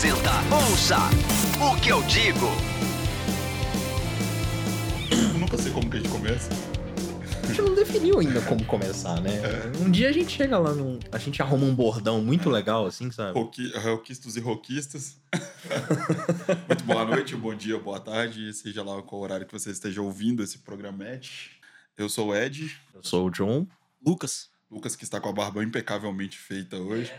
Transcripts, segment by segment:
Apresenta Ouça o que eu digo. Eu nunca sei como que a gente começa. A gente não definiu ainda como começar, né? Um dia a gente chega lá num. A gente arruma um bordão muito legal, assim, sabe? Roqui, roquistas e roquistas. Muito boa noite, bom dia, boa tarde, seja lá qual horário que você esteja ouvindo esse programete. Eu sou o Ed, Eu sou o John. Lucas. Lucas que está com a barba impecavelmente feita hoje.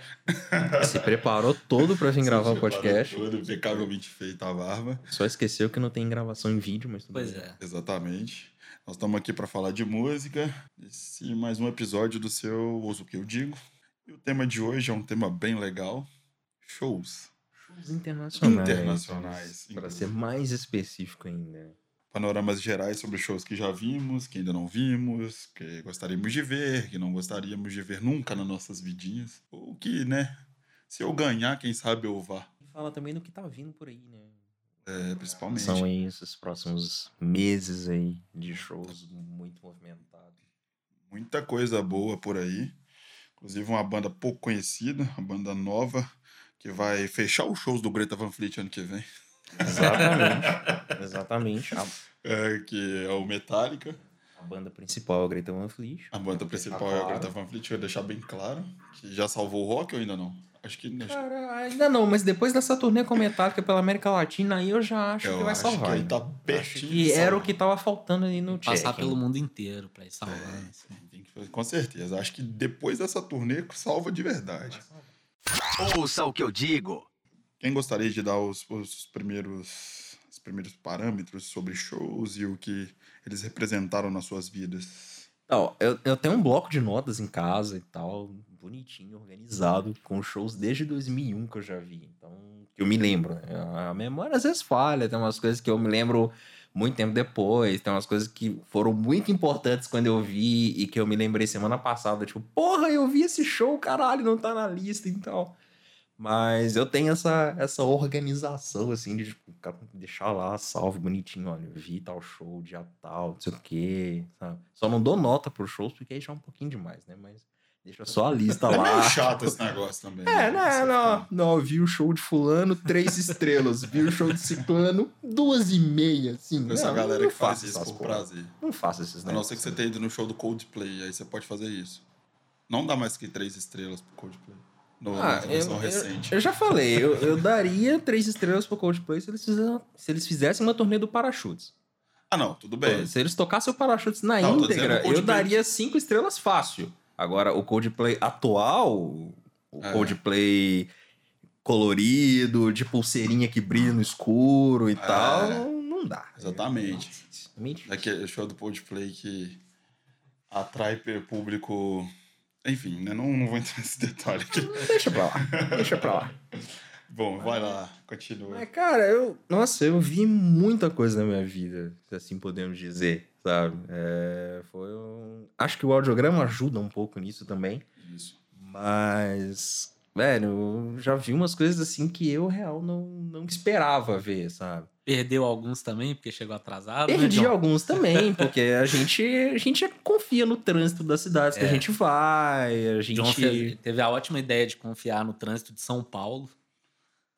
Se preparou todo pra vir gravar o podcast. Toda impecavelmente feita a barba. Só esqueceu que não tem gravação em vídeo, mas tudo Pois bem. é. Exatamente. Nós estamos aqui para falar de música. Esse é mais um episódio do seu Ouço o que eu digo. E o tema de hoje é um tema bem legal: shows. Shows internacionais. Internacionais, Para ser mais específico ainda. Panoramas gerais sobre shows que já vimos, que ainda não vimos, que gostaríamos de ver, que não gostaríamos de ver nunca nas nossas vidinhas. Ou que, né? Se eu ganhar, quem sabe eu vá. E fala também do que tá vindo por aí, né? É, principalmente. São aí esses próximos meses aí de shows muito movimentados. Muita coisa boa por aí. Inclusive uma banda pouco conhecida, uma banda nova, que vai fechar os shows do Greta Van Fleet ano que vem. Exatamente. Exatamente. A, É, que é o Metallica. a banda principal é o Greta Van Fleet. A banda principal é claro. o Greta Van Fleet, eu vou deixar bem claro. Que já salvou o rock ou ainda não? Acho que. acho- Cara, ainda não, mas depois dessa turnê com Metallica pela América Latina, aí eu já acho eu que vai acho salvar. que aí tá pertinho. de era o salvar. que tava faltando ali no Passar check, pelo hein? mundo inteiro pra ir salvando. assim. Tem que fazer- Com certeza. Acho que depois dessa turnê salva de verdade. Ouça o que eu digo. Quem gostaria de dar os, os primeiros os primeiros parâmetros sobre shows e o que eles representaram nas suas vidas? Eu, eu tenho um bloco de notas em casa e tal, bonitinho, organizado, com shows desde 2001 que eu já vi. Então, que eu me lembro. né? A memória às vezes falha, tem umas coisas que eu me lembro muito tempo depois, tem umas coisas que foram muito importantes quando eu vi e que eu me lembrei semana passada. Tipo, porra, eu vi esse show, caralho, não tá na lista e tal. Mas eu tenho essa, essa organização, assim, de tipo, deixar lá, salve bonitinho, olha, vi tal show, dia tal, não sei o quê, sabe? Só não dou nota pros shows, porque aí já é um pouquinho demais, né? Mas deixa só a lista É lá. meio chato esse negócio também. É, né? não, Você não, não, vi o show de fulano, três estrelas. vi o show de ciclano, duas e meia, assim. Com essa não, galera não que faz isso por porra. prazer. Não faço esses A não negócios. ser que você tenha ido no show do Coldplay, aí você pode fazer isso. Não dá mais que três estrelas pro Coldplay. No, Ah, eu, recente. eu, eu já falei, eu, eu daria três estrelas pro Coldplay se eles, fizessem, se eles fizessem uma turnê do Parachutes. Ah, não, tudo bem. Se eles tocassem o Parachutes na Não, íntegra, eu daria cinco estrelas fácil. Agora, o Coldplay atual, o É. Coldplay colorido, de pulseirinha que brilha no escuro e É. tal, não dá. Exatamente. É meio difícil. Aquele show do Coldplay que atrai público. Enfim, né? Não, não vou entrar nesse detalhe aqui. Deixa pra lá, deixa pra lá. Bom, vai lá, continua. Mas, cara, eu. Nossa, eu vi muita coisa na minha vida, se assim podemos dizer, sabe? É, foi um... Acho que o audiograma ajuda um pouco nisso também. Isso. Mas, velho, eu já vi umas coisas assim que eu, real, não, não esperava ver, sabe? Perdeu alguns também, porque chegou atrasado. né, Perdi John? alguns também, porque a gente, a gente confia no trânsito das cidades que a É. gente vai, a gente... John teve a ótima ideia de confiar no trânsito de São Paulo.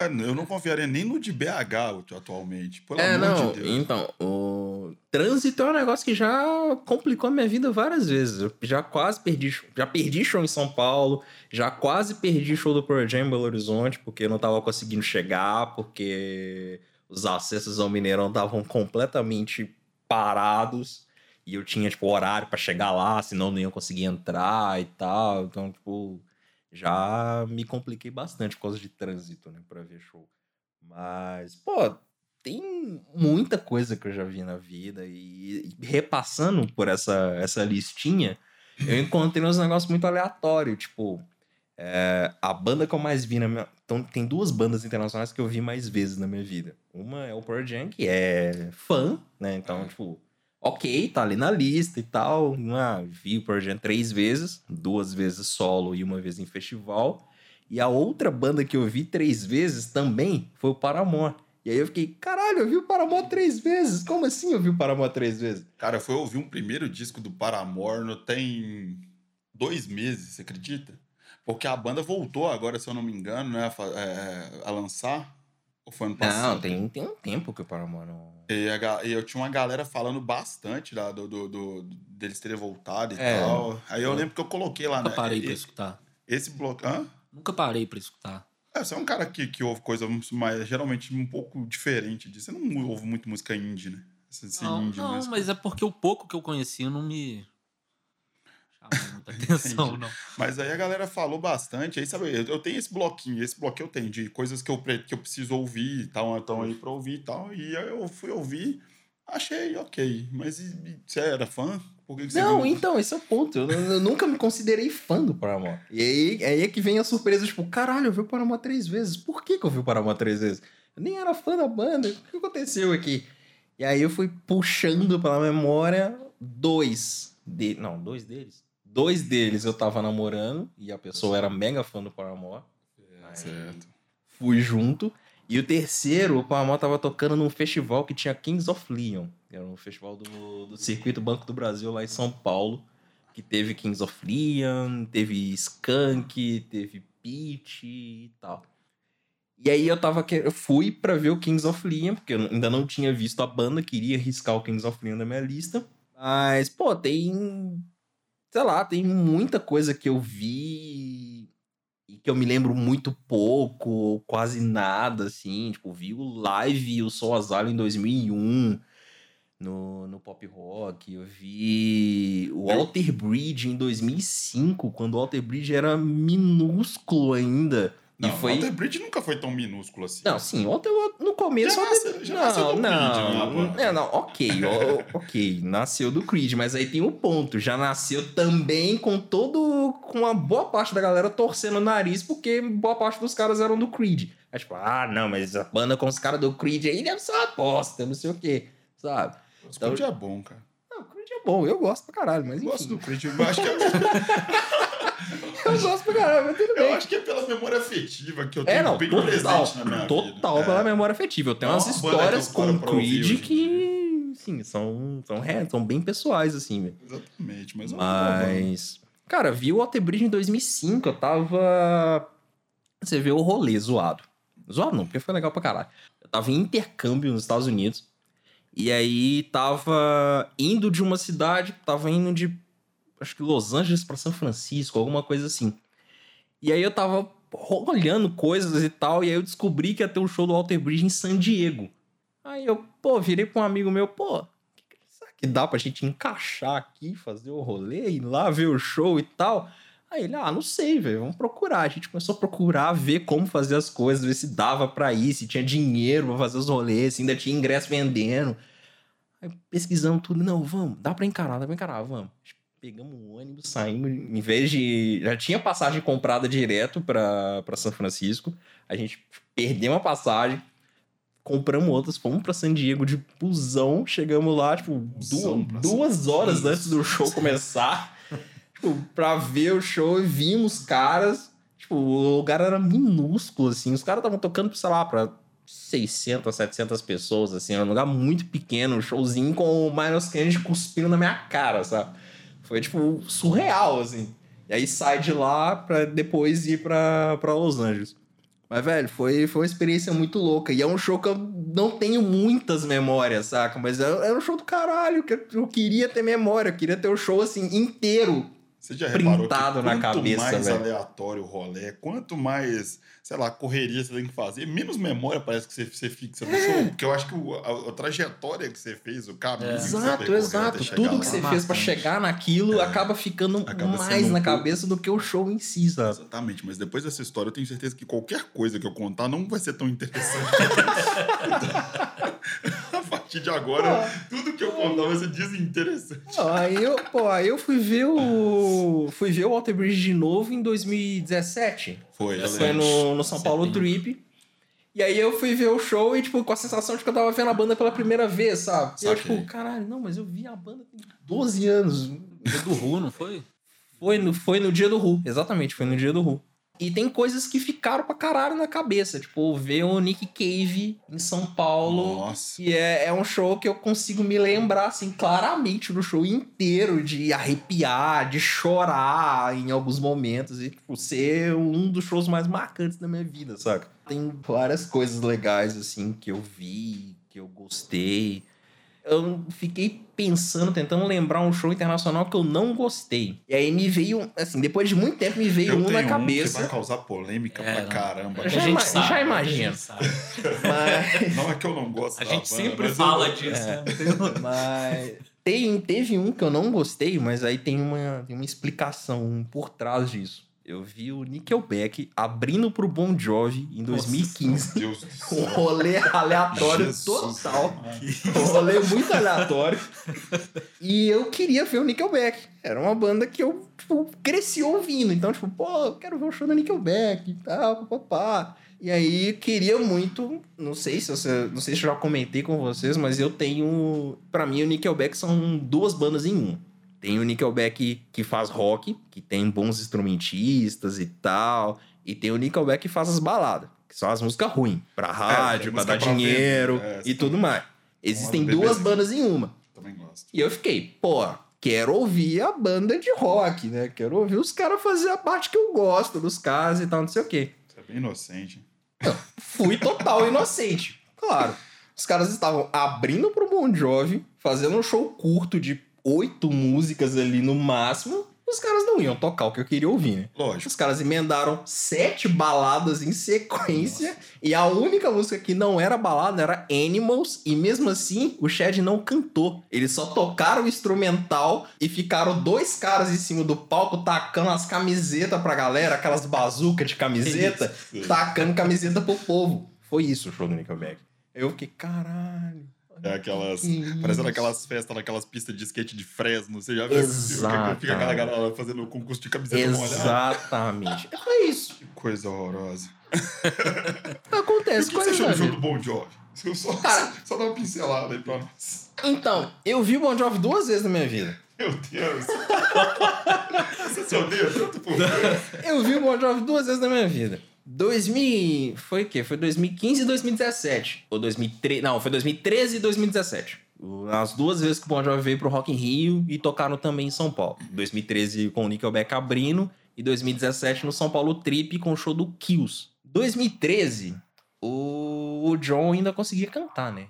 É, eu não confiaria nem no de BH atualmente. Pelo É, amor não, de Deus. então, o trânsito é um negócio que já complicou a minha vida várias vezes. Eu já quase perdi, já perdi show em São Paulo, já quase perdi show do Pearl Jam em Belo Horizonte, porque eu não tava conseguindo chegar, porque os acessos ao Mineirão estavam completamente parados. E eu tinha, tipo, horário pra chegar lá, senão não ia conseguir entrar e tal. Então, tipo, já me compliquei bastante por causa de trânsito, né, pra ver show. Mas, pô, tem muita coisa que eu já vi na vida e, e repassando por essa, essa listinha, eu encontrei uns negócios muito aleatórios, tipo, é, a banda que eu mais vi na minha... Então, tem duas bandas internacionais que eu vi mais vezes na minha vida. Uma é o Pearl Jam, que é fã, né? Então, tipo, ok, tá ali na lista e tal. Ah, vi o Pearl Jam três vezes, duas vezes solo e uma vez em festival. E a outra banda que eu vi três vezes também foi o Paramore. E aí eu fiquei, caralho, eu vi o Paramore três vezes. Como assim eu vi o Paramore três vezes? Cara, eu fui ouvir um primeiro disco do Paramore no tem dois meses, você acredita? Porque a banda voltou agora, se eu não me engano, né? A, fa- é, a lançar. Ou foi ano passado? Não, tem, tem um tempo que o Paramore não... E, a e eu tinha uma galera falando bastante lá do, do, do- deles terem voltado e É. tal. Aí eu lembro que eu coloquei lá, Nunca né? parei e- pra escutar. Esse bloco. Hã? Nunca parei pra escutar. É, você é um cara que, que ouve coisa mais, geralmente um pouco diferente disso. Você não ouve muito música indie, né? Esse, esse Não, indie não mas é porque o pouco que eu conhecia não me muita atenção, não. Mas aí a galera falou bastante. Aí, sabe, eu, eu tenho esse bloquinho, esse bloquinho eu tenho de coisas que eu, que eu preciso ouvir e tal, então aí pra ouvir e tal. E aí eu fui ouvir, achei ok. Mas e- e você era fã? Por que, que você Não, viu? então, esse é o ponto. Eu, eu nunca me considerei fã do Paramore. E aí, aí é que vem a surpresa, tipo, caralho, eu vi o Paramore três vezes. Por que, que eu vi o Paramore três vezes? Eu nem era fã da banda. O que aconteceu aqui? E aí eu fui puxando pela memória dois. De... Não, dois deles. Dois deles eu tava namorando e a pessoa era mega fã do Paramore. Certo. Fui junto. E o terceiro, o Paramore tava tocando num festival que tinha Kings of Leon. Era um festival do, do Circuito Banco do Brasil lá em São Paulo. Que teve Kings of Leon, teve Skunk, teve Peach e tal. E aí eu tava eu fui pra ver o Kings of Leon, porque eu ainda não tinha visto a banda, queria riscar o Kings of Leon da minha lista. Mas, pô, tem. Sei lá, tem muita coisa que eu vi e que eu me lembro muito pouco, ou quase nada, assim. Tipo, vi o live e o Sol Azalho em 2001 no, no Pop Rock. Eu vi o Walter Bridge em 2005, quando o Walter Bridge era minúsculo ainda. Não, e foi. o Walter Bridge nunca foi tão minúsculo assim. Não, sim, eu- no começo. Já já do não, Creed, não, né, é, não, ok, ó, ok, nasceu do Creed, mas aí tem um ponto, já nasceu também com todo, com uma boa parte da galera torcendo o nariz, porque boa parte dos caras eram do Creed. Aí tipo, ah, não, mas a banda com os caras do Creed aí deve ser uma aposta, não sei o quê, sabe? O Creed é bom, cara. Não, o Creed é bom, eu gosto pra caralho, mas Eu gosto do Creed. Eu acho, que é, eu gosto pra caralho, mas tudo eu bem. acho que é pela memória afetiva que eu tenho É, não, bem total, presente na minha total vida. pela É. memória afetiva. Eu tenho é umas eu histórias com ouvir Creed que, sim, são, são, reais, são bem pessoais, assim. Exatamente, mas... é. Mas, cara, vi o Walter Bridge em 2005, eu tava... Você vê o rolê zoado. Zoado não, porque foi legal pra caralho. Eu tava em intercâmbio nos Estados Unidos, e aí tava indo de uma cidade, tava indo de, acho que Los Angeles pra São Francisco, alguma coisa assim. E aí eu tava olhando coisas e tal, e aí eu descobri que ia ter um show do Walter Bridge em San Diego. Aí eu, pô, virei pra um amigo meu, pô, que- será que dá pra gente encaixar aqui, fazer o rolê, ir lá ver o show e tal? Aí ele, ah, não sei, velho, vamos procurar. A gente começou a procurar, ver como fazer as coisas, ver se dava pra ir, se tinha dinheiro pra fazer os rolês, se ainda tinha ingresso vendendo. Aí pesquisamos tudo, não, vamos, dá pra encarar, dá pra encarar, vamos. Pegamos um ônibus, saímos, em vez de. Já tinha passagem comprada direto pra São Francisco. A gente perdeu uma passagem, compramos outras, fomos pra San Diego de busão, chegamos lá, tipo, duas, duas horas Francisco. antes do show começar, tipo, pra ver o show e vimos caras. Tipo, o lugar era minúsculo, assim. Os caras estavam tocando, sei lá, pra 600, 700 pessoas, assim. Era um lugar muito pequeno, um showzinho com o Miles Kennedy cuspindo na minha cara, sabe? Foi, tipo, surreal, assim. E aí sai de lá pra depois ir pra, pra Los Angeles. Mas, velho, foi, foi uma experiência muito louca. E é um show que eu não tenho muitas memórias, saca? Mas é, é um show do caralho. Que eu queria ter memória. Eu queria ter o show, assim, inteiro. Você já reparou que printado na quanto cabeça, mais velho. aleatório o rolê, quanto mais, sei lá, correria você tem que fazer, menos memória parece que você, você fixa no show. Porque eu acho que o- a, a trajetória que você fez, o caminho É. que Exato, exato. Tudo que você lá. fez pra Marcante. chegar naquilo É. acaba ficando Acaba mais um na pouco- cabeça do que o show em si, sabe? Exatamente, mas depois dessa história eu tenho certeza que qualquer coisa que eu contar não vai ser tão interessante. partir de agora, tudo que eu contar vai ser desinteressante. Não, aí eu, pô, aí eu fui ver o. Fui ver o Walter Bridge de novo em 2017. Foi, eu Foi no, no São Paulo. Trip. E aí eu fui ver o show e, tipo, com a sensação de que eu tava vendo a banda pela primeira vez, sabe? E eu, tipo, caralho, não, mas eu vi a banda tem 12 anos. Foi do Ru, não foi? Foi no, foi no dia do Ru, exatamente, foi no dia do Ru. E tem coisas que ficaram pra caralho na cabeça. Tipo, ver o Nick Cave em São Paulo. Nossa. Que é, é um show que eu consigo me lembrar, assim, claramente no show inteiro, de arrepiar, de chorar em alguns momentos. E, tipo, ser um dos shows mais marcantes da minha vida, saca? Tem várias coisas legais, assim, que eu vi, que eu gostei. Eu fiquei pensando, tentando lembrar um show internacional que eu não gostei. E aí me veio, assim, depois de muito tempo me veio Eu um tenho na um que cabeça. vai causar polêmica É, pra não. caramba. Já a gente ima- sabe, já a imagino. gente sabe. Mas, Não é que eu não gosto A da gente banda, sempre mas fala eu... disso. É. né? Tem- mas tem, teve um que eu não gostei, mas aí tem uma, tem uma explicação por trás disso. Eu vi o Nickelback abrindo pro Bon Jovi em 2015. Meu Deus do Um rolê aleatório Jesus. total. Um rolê muito aleatório. E eu queria ver o Nickelback. Era uma banda que eu, tipo, cresci ouvindo. Então, tipo, pô, eu quero ver o show do Nickelback e tal, papá. E aí, queria muito. Não sei se você, não sei se eu já comentei com vocês, mas eu tenho. Pra mim, o Nickelback são duas bandas em um. Tem o Nickelback que faz rock, que tem bons instrumentistas e tal. E tem o Nickelback que faz as baladas, que são as músicas ruins. Pra rádio, pra música dar pra dinheiro vender, é, e tudo mais. Existem duas bandas em uma. Também gosto. E eu fiquei, pô, quero ouvir a banda de rock, né? Quero ouvir os caras fazer a parte que eu gosto dos caras e tal, não sei o quê. Você é bem inocente. Fui total inocente. Claro. Os caras estavam abrindo pro Bon Jovi, fazendo um show curto de oito músicas ali no máximo. Os caras não iam tocar o que eu queria ouvir, né? Lógico. Os caras emendaram sete baladas em sequência. E a única música que não era balada era Animals. E mesmo assim, o Chad não cantou. Eles só tocaram o instrumental e ficaram dois caras em cima do palco tacando as camisetas pra galera, aquelas bazucas de camiseta, tacando camiseta pro povo. Foi isso o show do Nickelback. Eu fiquei, caralho. É aquelas. que Parecendo aquelas festas, naquelas pistas de skate de Fresno. Você já viu? Exato. Fica aquela galera fazendo concurso de camiseta molhada. Exatamente. Foi isso. Que coisa horrorosa. Acontece, que você coisa achou da do show vida. do Bon Jovi? Eu Só, Cara- só dá uma pincelada aí pra nós. Então, eu vi o Bon Jovi duas vezes na minha vida. Meu Deus. Você se odeia tanto por? Eu vi o Bon Jovi duas vezes na minha vida. 2000. Foi o quê? Foi 2015 e 2017. Ou 2013. Não, foi 2013 e 2017. O- As duas vezes que o Bon Jovi veio pro Rock in Rio e tocaram também em São Paulo. 2013 com o Nickelback abrindo e 2017 no São Paulo Trip com o show do Kills. 2013, o o John ainda conseguia cantar, né?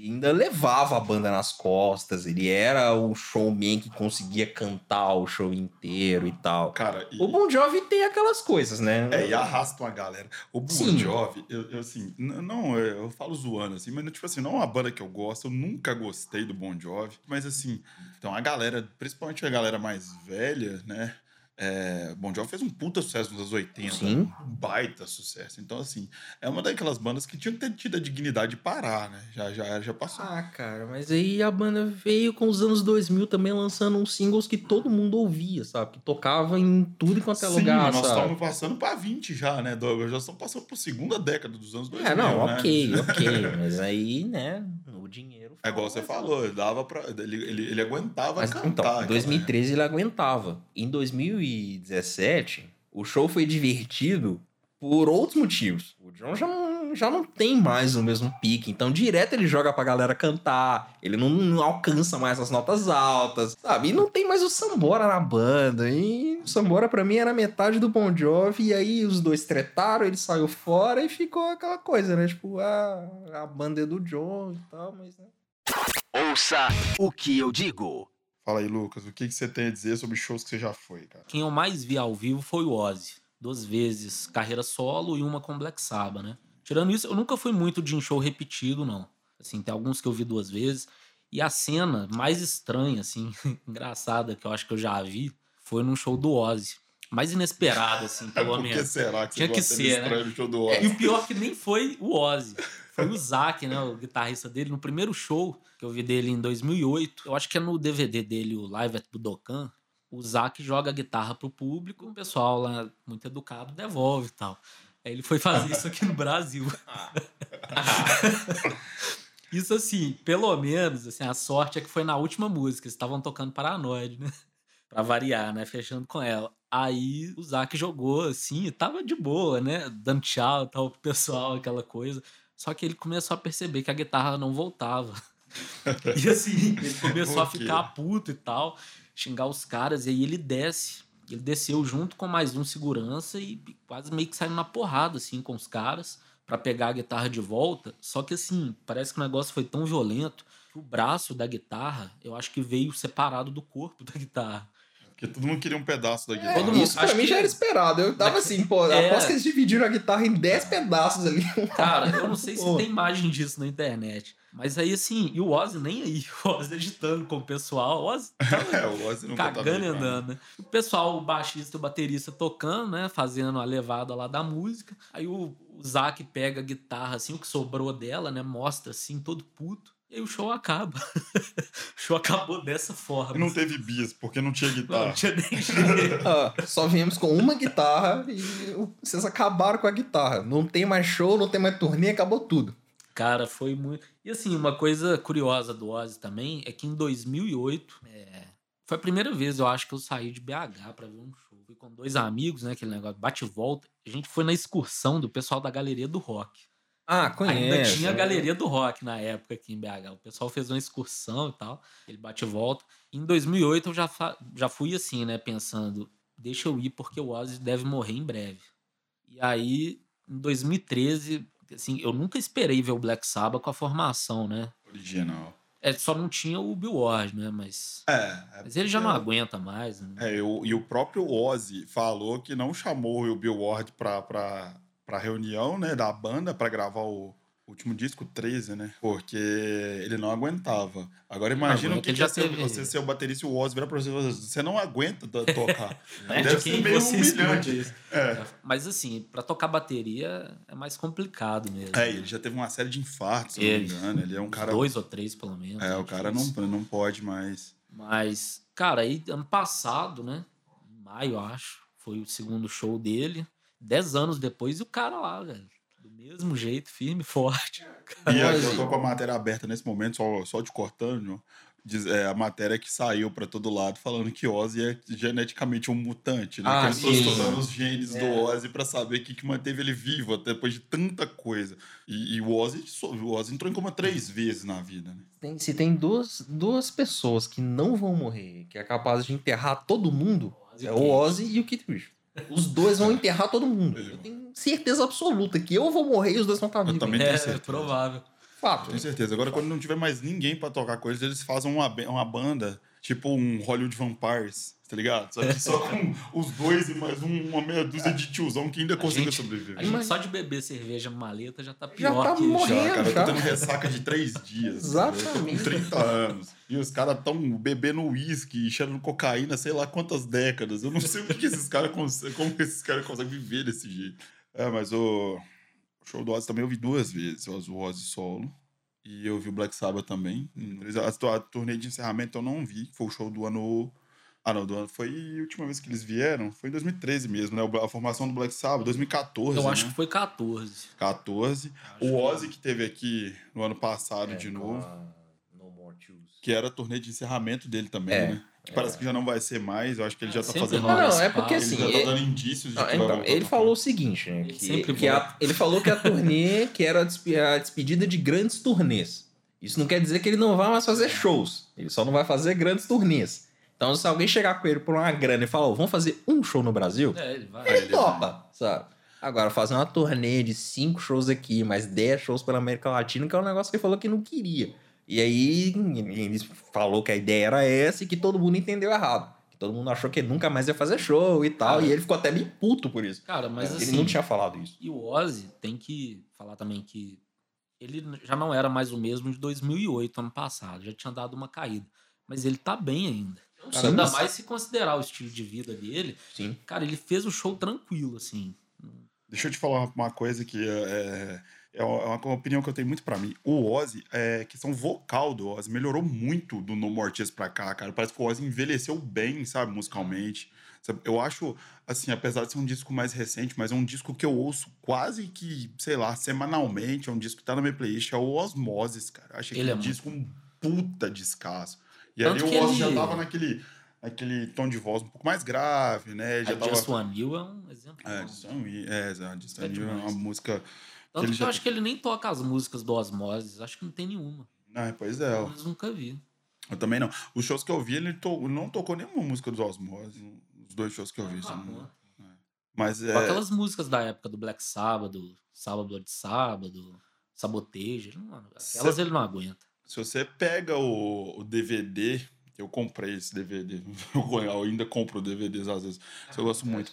Ele ainda levava a banda nas costas, ele era o showman que conseguia cantar o show inteiro e tal. Cara, e, O Bon Jovi tem aquelas coisas, né? é, e arrasta uma galera. O Bon Sim. Jovi, eu, eu, assim, não, eu, eu falo zoando, assim, mas tipo assim, não é uma banda que eu gosto, eu nunca gostei do Bon Jovi, mas assim, então a galera, principalmente a galera mais velha, né? É, bon Jovi fez um puta sucesso nos anos 80. Sim. Um baita sucesso. Então, assim, é uma daquelas bandas que tinha que ter tido a dignidade de parar, né? Já, já, já passou. Ah, cara, mas aí a banda veio com os anos 2000 também lançando uns singles que todo mundo ouvia, sabe? Que tocava em tudo quanto é Sim, lugar, nós estamos passando para 20 já, né, Douglas? Já estamos passando por segunda década dos anos 2000, É, não, né? ok, ok. Mas aí, né, dinheiro. É igual você falou, dava pra, ele, ele, ele aguentava Mas, cantar. então, em 2013 ele aguentava. Em 2017, o show foi divertido por outros motivos. O John já não, já não tem mais o mesmo pique, então direto ele joga pra galera cantar, ele não, não alcança mais as notas altas, sabe? E não tem mais o Sambora na banda. E o Sambora pra mim era metade do Bon Jovi, e aí os dois tretaram, ele saiu fora e ficou aquela coisa, né? Tipo, a, a banda é do John e tal, mas... Né? Ouça o que eu digo. Fala aí, Lucas, o que, que você tem a dizer sobre shows que você já foi, cara? Quem eu mais vi ao vivo foi o Ozzy. Duas vezes carreira solo e uma com Black Sabbath, né? Tirando isso, eu nunca fui muito de um show repetido, não. Assim, tem alguns que eu vi duas vezes. E a cena mais estranha, assim, engraçada, que eu acho que eu já vi, foi num show do Ozzy. Mais inesperado, assim, pelo Por que menos. será que Tinha que ser, né? show do E Ozzy? o pior que nem foi o Ozzy. Foi o Zac, né? O guitarrista dele. No primeiro show que eu vi dele em 2008, eu acho que é no DVD dele, o Live at Budokan, o Zac joga a guitarra pro público, o pessoal lá, muito educado, devolve e tal. Aí ele foi fazer isso aqui no Brasil. Isso assim, pelo menos, assim, a sorte é que foi na última música, eles estavam tocando Paranoide, né? Pra variar, né? Fechando com ela. Aí o Zac jogou assim, e tava de boa, né? Dando tchau tal pro pessoal, aquela coisa. Só que ele começou a perceber que a guitarra não voltava. e assim, ele começou a ficar puto e tal, xingar os caras, e aí ele desce. Ele desceu junto com mais um segurança e quase meio que saiu na porrada, assim, com os caras, pra pegar a guitarra de volta. Só que assim, parece que o negócio foi tão violento que o braço da guitarra, eu acho que veio separado do corpo da guitarra. Porque todo mundo queria um pedaço da guitarra. todo mundo- Isso pra acho mim que- já era esperado. Eu tava assim, pô, É. após que eles dividiram a guitarra em 10 pedaços ali. Cara, eu não sei se tem imagem disso na internet. Mas aí, assim, e o Ozzy nem aí. O Ozzy agitando com o pessoal. O Ozzy É, o Ozzy nunca tá cagando e andando, né? O pessoal, o baixista e o baterista tocando, né? Fazendo a levada lá da música. Aí o, o Zac pega a guitarra, assim, o que sobrou dela, né? Mostra, assim, todo puto. E aí o show acaba. o show acabou dessa forma. E não teve bis, porque não tinha Não, guitarra. não tinha nem jeito. Ah, só viemos com uma guitarra e vocês acabaram com a guitarra. Não tem mais show, não tem mais turnê, acabou tudo. Cara, foi muito. E assim, uma coisa curiosa do Ozzy também é que em 2008 é, foi a primeira vez, eu acho, que eu saí de BH pra ver um show. Fui com dois amigos, né? Aquele negócio bate e volta. A gente foi na excursão do pessoal da Galeria do Rock. Ah, Ainda conhece. tinha a Galeria do Rock na época aqui em BH. O pessoal fez uma excursão e tal, ele bate e volta. Em 2008 eu já, já fui assim, né? Pensando, deixa eu ir porque o Ozzy deve morrer em breve. E aí, em 2013, assim, eu nunca esperei ver o Black Sabbath com a formação, né? Original. É, só não tinha o Bill Ward, né? Mas, É. é mas ele já não porque- aguenta mais. Né? É, eu- e o próprio Ozzy falou que não chamou o Bill Ward pra, pra, pra reunião, né, da banda pra gravar o último disco, 13, né? Porque ele não aguentava. Agora imagina o que, que é teve- você ser o baterista e o Ozzy virar pra você você não aguenta to- tocar. Né? Deve De ser meio humilhante. isso. É. Mas assim, pra tocar bateria é mais complicado mesmo. É, ele já teve uma série de infartos, se Ele. não me engano. Ele é um cara... Dois ou três, pelo menos. É, o cara não, não pode mais... Mas, cara, aí ano passado, né? Em maio, acho, foi o segundo show dele. Dez anos depois, e o cara lá, velho. Do mesmo jeito, firme e forte. E aqui Ozzy. eu tô com a matéria aberta nesse momento, só, só te cortando. Diz- é, a matéria que saiu pra todo lado falando que Ozzy é geneticamente um mutante, né? Ah, que eles estão estudando os genes É. do Ozzy pra saber o que, que manteve ele vivo até depois de tanta coisa. E, e o, Ozzy, o Ozzy entrou em coma três vezes na vida, né? Tem- se tem duas, duas pessoas que não vão morrer, que é capaz de enterrar todo mundo, Ozzy é o Ozzy e o Keith Richards. Os dois vão enterrar todo mundo. Eu tenho certeza absoluta que eu vou morrer e os dois vão estar vivos. também É, tenho certeza. provável. Fato. Tenho certeza. Agora, quando não tiver mais ninguém pra tocar com eles, eles fazem uma, uma banda, tipo um Hollywood Vampires, tá ligado? Só, que só com os dois e mais um- uma meia dúzia de tiozão que ainda conseguiu sobreviver. A gente Mas- só de beber cerveja maleta já tá Já pior tá que morrendo. Já, cara, eu já. tô tendo ressaca de três dias. Exatamente. Eu com 30 anos. E os caras tão bebendo uísque, cheirando cocaína, sei lá quantas décadas. Eu não sei o que, que esses caras conseguem, como que esses caras conseguem viver desse jeito. É, mas o, o show do Ozzy também eu vi duas vezes, o Ozzy solo. E eu vi o Black Sabbath também. Eles- A, a turnê de encerramento eu não vi, foi o show do ano... Ah, não, do ano, foi a última vez que eles vieram, foi em 2013 mesmo, né? A formação do Black Sabbath, 2014, Eu acho né? que foi 14. 14. Acho O Ozzy que teve aqui no ano É, passado de novo, No More que era a turnê de encerramento dele também, É, né? Que parece que já não vai ser mais, eu acho que ele já tá Sempre fazendo. Não, esse é porque papo. ele assim, já tá é- dando indícios de Ah, que vai então, ele falou o seguinte, né? Ele Que, sempre que a- ele falou que a turnê que era a despe- a despedida de grandes turnês. Isso não quer dizer que ele não vai mais fazer shows. Ele só não vai fazer grandes turnês. Então, se alguém chegar com ele por uma grana e falar, "Ó, vamos fazer um show no Brasil, É, ele vai. ele ele topa, sabe? Agora, fazer uma turnê de cinco shows aqui, mais 10 shows pela América Latina, que é um negócio que ele falou que não queria. E aí, ele falou que a ideia era essa e que todo mundo entendeu errado. Que todo mundo achou que ele nunca mais ia fazer show e tal. Cara. e ele ficou até bem puto por isso. Cara, mas ele assim. não tinha falado isso. E o Ozzy tem que falar também que ele já não era mais o mesmo de 2008, ano passado. Já tinha dado uma caída. Mas ele tá bem ainda. Sim, Ainda mas- mais se considerar o estilo de vida dele. Sim. Cara, ele fez o show tranquilo, assim. Deixa eu te falar uma coisa que é, é uma, uma opinião que eu tenho muito pra mim. O Ozzy, é, questão vocal do Ozzy, melhorou muito do No More Tears pra cá, cara. Parece que o Ozzy envelheceu bem, sabe, musicalmente. Sabe, Eu acho, assim, apesar de ser um disco mais recente, mas é um disco que eu ouço quase que, sei lá, semanalmente. É um disco que tá na minha playlist, é o Osmosis, cara. Eu achei Ele aquele é muito disco um puta descasso. E Tanto ali que o Ozzy já ele- tava naquele aquele tom de voz um pouco mais grave, né? Já A tava... Just One You é um exemplo. É. Just One You, é, Just É One You é uma música... Tanto que já eu acho que ele nem toca as músicas do Osmoses, acho que não tem nenhuma. Ah, pois é. Mas nunca vi. eu também não. Os shows que eu vi, ele to... não tocou nenhuma música dos Osmose, os dois shows que eu vi. Ah, bom. Mas é... Aquelas músicas da época do Black Sábado, Sábado de Sábado, Sabotage, ele não- aquelas ele não aguenta. Se você pega o, o DVD, eu comprei esse DVD, eu ainda compro DVDs às vezes, isso eu gosto muito.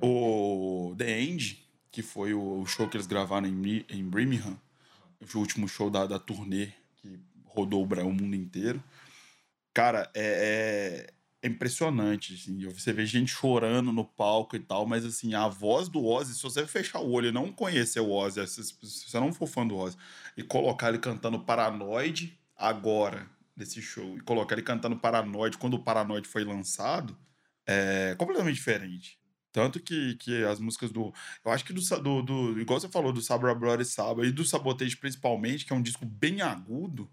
O The End, que foi o show que eles gravaram em, em Birmingham, o último show da, da turnê que rodou o mundo inteiro. Cara, é, é- é impressionante, assim, você vê gente chorando no palco e tal, mas assim, a voz do Ozzy, se você fechar o olho e não conhecer o Ozzy, se se você não for fã do Ozzy, e colocar ele cantando Paranoid agora, nesse show, e colocar ele cantando Paranoid quando o Paranoid foi lançado, é completamente diferente. Tanto que, que as músicas do. Eu acho que do, do, do. Igual você falou, do Sabra Bloody Saba e do Sabotage principalmente, que é um disco bem agudo,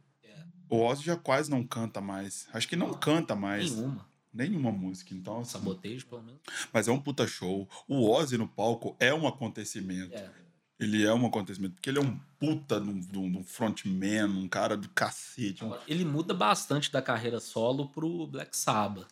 o Ozzy já quase não canta mais. Acho que não canta mais Nenhuma. nenhuma música. Então, assim, Sabotage, pelo menos. mas é um puta show. O Ozzy no palco é um acontecimento. É. Ele é um acontecimento, porque ele é um puta de um- de um frontman, um cara do cacete. um- Ele muda bastante da carreira solo pro Black Sabbath.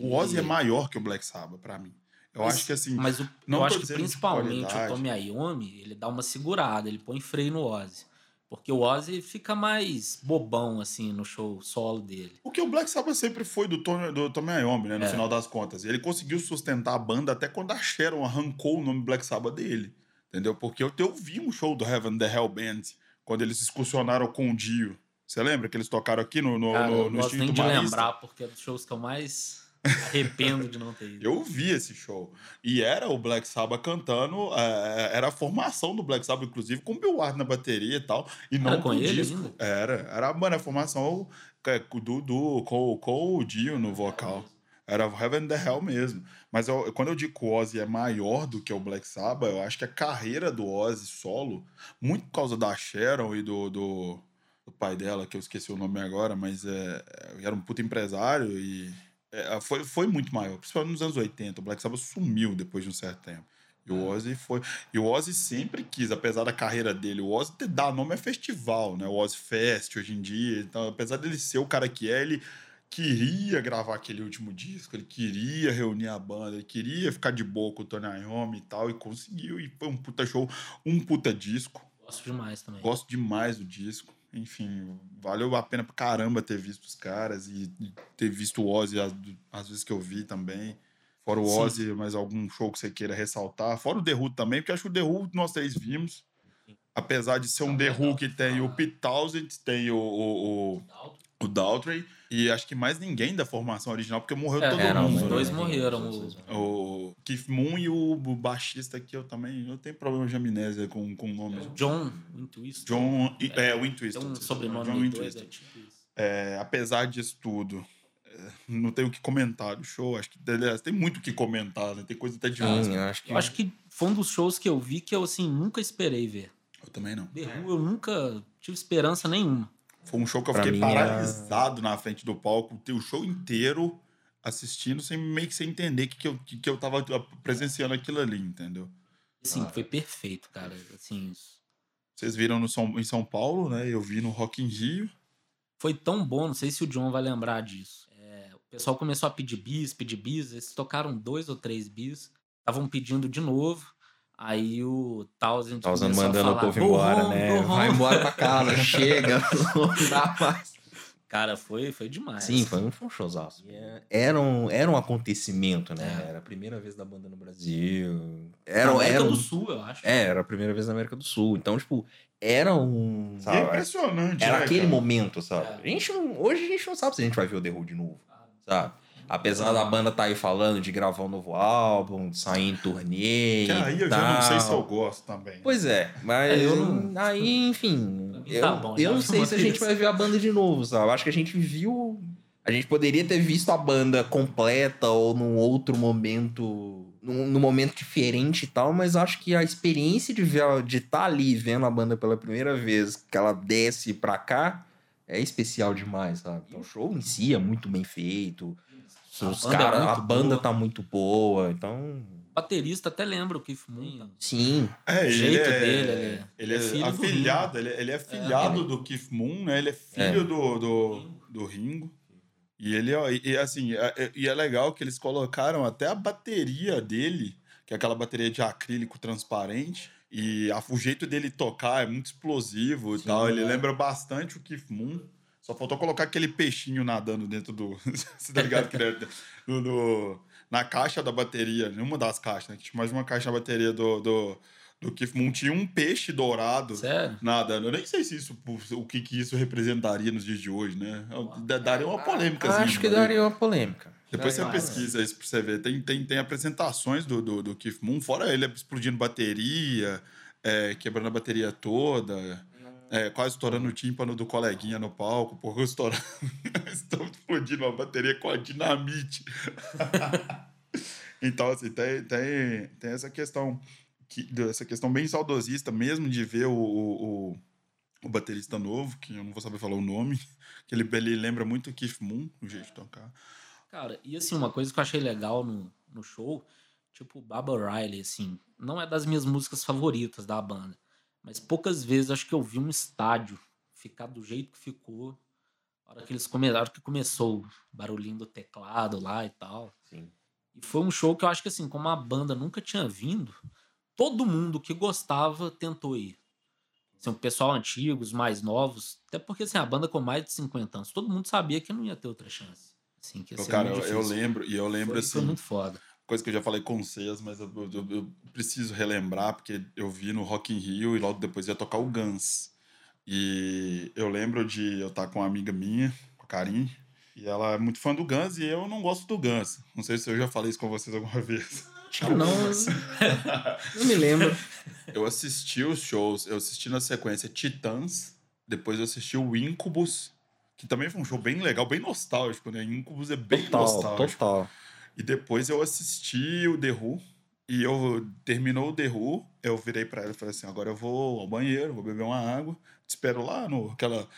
O Ozzy é Ele- maior que o Black Sabbath, pra mim. Eu Mas- acho que assim. Mas o- não eu acho que principalmente o. Tommy Iommi, ele dá uma segurada, ele põe freio no Ozzy. Porque o Ozzy fica mais bobão, assim, no show solo dele. O que o Black Sabbath sempre foi do Tony, do Tommy Iommi, né? No É. final das contas. Ele conseguiu sustentar a banda até quando a Sharon arrancou o nome Black Sabbath dele. Entendeu? Porque eu, eu vi um show do Heaven the Hell Band quando eles excursionaram com o Dio. Você lembra que eles tocaram aqui no, no, Cara, no, eu no não gosto nem de Marista? lembrar, porque é dos shows que eu mais arrependo de não ter ido. Eu vi esse show. E era o Black Sabbath cantando, é, era a formação do Black Sabbath, inclusive, com o Bill Ward na bateria e tal. E não Era com ele disco. ainda? Era, era mano, a formação é, do, do, com, com o Dio no vocal. Era o Heaven the Hell mesmo. Mas eu- quando eu digo que o Ozzy é maior do que o Black Sabbath, eu acho que a carreira do Ozzy solo, muito por causa da Sharon e do, do, do pai dela, que eu esqueci o nome agora, mas é, é, era um puto empresário e é, foi, foi muito maior. Principalmente nos anos 80. O Black Sabbath sumiu depois de um certo tempo. E o Ozzy foi. E o Ozzy sempre quis, apesar da carreira dele, o Ozzy te dá nome a festival, né? O Ozzy Fest hoje em dia. Então, apesar dele ser o cara que é, ele queria gravar aquele último disco, ele queria reunir a banda, ele queria ficar de boa com o Tony Iommi e tal, e conseguiu. E foi um puta show, um puta disco. Gosto demais também. Gosto demais do disco. Enfim, valeu a pena pra caramba ter visto os caras e e ter visto o Ozzy às, vezes que eu vi também. Fora o Sim. Ozzy, mais algum show que você queira ressaltar. Fora o The Who também, porque acho que o The Who nós três vimos. Apesar de ser um The Who que tem o Pete Townsend, tem o, o, o, o Daltrey, e acho que mais ninguém da formação original, porque morreu É, todo É, não, mundo. os né? dois não, morreram, o- O Keith Moon e o, o baixista que eu também. Eu tenho problema de amnésia com, com nomes. John Wintwist. John. É, o Intwist. Tem um sobrenome John Wintwist. é tipo. É, apesar disso tudo, é, não tenho o que comentar do show. Acho que aliás, tem muito o que comentar, né? Tem coisa até demais. Sim, eu acho que. Eu acho que foi um dos shows que eu vi que eu, assim, nunca esperei ver. Eu também não. The Who eu nunca tive esperança nenhuma. Foi um show que eu Pra fiquei é- paralisado na frente do palco, o show inteiro assistindo, sem meio que sem entender que, que, eu, que, que eu tava presenciando aquilo ali, entendeu? Assim, Ah. foi perfeito, cara. Assim, Vocês viram no São, em São Paulo, né? Eu vi no Rock in Rio. foi tão bom, não sei se o John vai lembrar disso. É, o pessoal começou a pedir bis, pedir bis, eles tocaram dois ou três bis, estavam pedindo de novo. Aí o começou a mandando o falar, povo "Go embora, home, né? go home." Vai embora pra casa, chega, não dá mais. Cara, foi, foi demais. Sim, foi um, foi um showzaço. Era um, era um acontecimento, né? É. Era a primeira vez da banda no Brasil. Na Era, América era um- do Sul, eu acho. É, era a primeira vez na América do Sul. Então, tipo, era um. É sabe, impressionante, era né, aquele cara? momento, sabe? É. A gente não- hoje a gente não sabe se a gente vai ver o The Who de novo, sabe? Apesar da banda tá aí falando de gravar um novo álbum, de sair em turnê. Que aí eu já não sei se eu tal. gosto também. Pois é, mas É, eu não- aí, enfim, mim eu, tá bom, eu já não sei se a gente vai ver a banda de novo, sabe? Acho que a gente viu. A gente poderia ter visto a banda completa ou num outro momento. Num, num momento diferente e tal, mas acho que a experiência de ver de estar ali vendo a banda pela primeira vez, que ela desce pra cá, é especial demais, sabe? Então, o show em si é muito bem feito. Os A banda é cara, a muito banda boa. tá muito boa, então. O baterista até lembra o Keith Moon. Sim. É, ele jeito é, dele, ele é- ele é é filho do afilhado, ele, ele é filhado do Keith Moon, né? Ele é filho do, do, do Ringo. E ele, ó, e, e, assim, é, é- e é legal que eles colocaram até a bateria dele, que é aquela bateria de acrílico transparente. E a- o jeito dele tocar é muito explosivo e Sim, tal. Ele é. lembra bastante o Keith Moon. Só faltou colocar aquele peixinho nadando dentro do. Você tá ligado? Que ele é no, no- na caixa da bateria, numa das caixas, né? Que tinha mais uma caixa na bateria do, do, do Keith Moon. Tinha um peixe dourado Sério? nadando. Eu nem sei se isso, o que, que isso representaria nos dias de hoje, né? Da- Daria uma polêmica. Acho que daria uma polêmica. Depois você pesquisa isso pra você ver. Tem, tem, tem apresentações do, do, do Keith Moon, fora ele explodindo bateria, é, quebrando a bateria toda, é, quase estourando o tímpano do coleguinha no palco, porque estourando, estão explodindo uma bateria com a dinamite. então, assim, tem, tem, tem essa questão, que, essa questão bem saudosista mesmo de ver o, o, o, o baterista novo, que eu não vou saber falar o nome, que ele, ele lembra muito o Keith Moon, o jeito de tocar. Cara, e assim, uma coisa que eu achei legal no, no show, tipo, Baba Riley, assim, não é das minhas músicas favoritas da banda, mas poucas vezes acho que eu vi um estádio ficar do jeito que ficou, na hora que eles começaram, que começou o barulhinho do teclado lá e tal. Sim. E foi um show que eu acho que, assim, como a banda nunca tinha vindo, todo mundo que gostava tentou ir. Assim, o pessoal antigo, os mais novos, até porque assim, a banda com mais de 50 anos, todo mundo sabia que não ia ter outra chance. Assim, que ia Ô, ser cara, muito eu, eu lembro, e eu lembro foi, assim, foi muito foda. Coisa que eu já falei com vocês, mas eu, eu- eu preciso relembrar, porque eu vi no Rock in Rio e logo depois ia tocar o Guns. E eu lembro de eu estar com uma amiga minha, com a Karim, e ela é muito fã do Guns e eu não gosto do Guns. Não sei se eu já falei isso com vocês alguma vez. Não. não me lembro. Eu assisti os shows, eu assisti na sequência Titãs, depois eu assisti o Incubus, que também foi um show bem legal, bem nostálgico, né? Incubus é bem Total, nostálgico. total. E depois eu assisti o The Who, e eu terminou o The Who, eu virei pra ela e falei assim, agora eu vou ao banheiro, vou beber uma água, te espero lá no aquela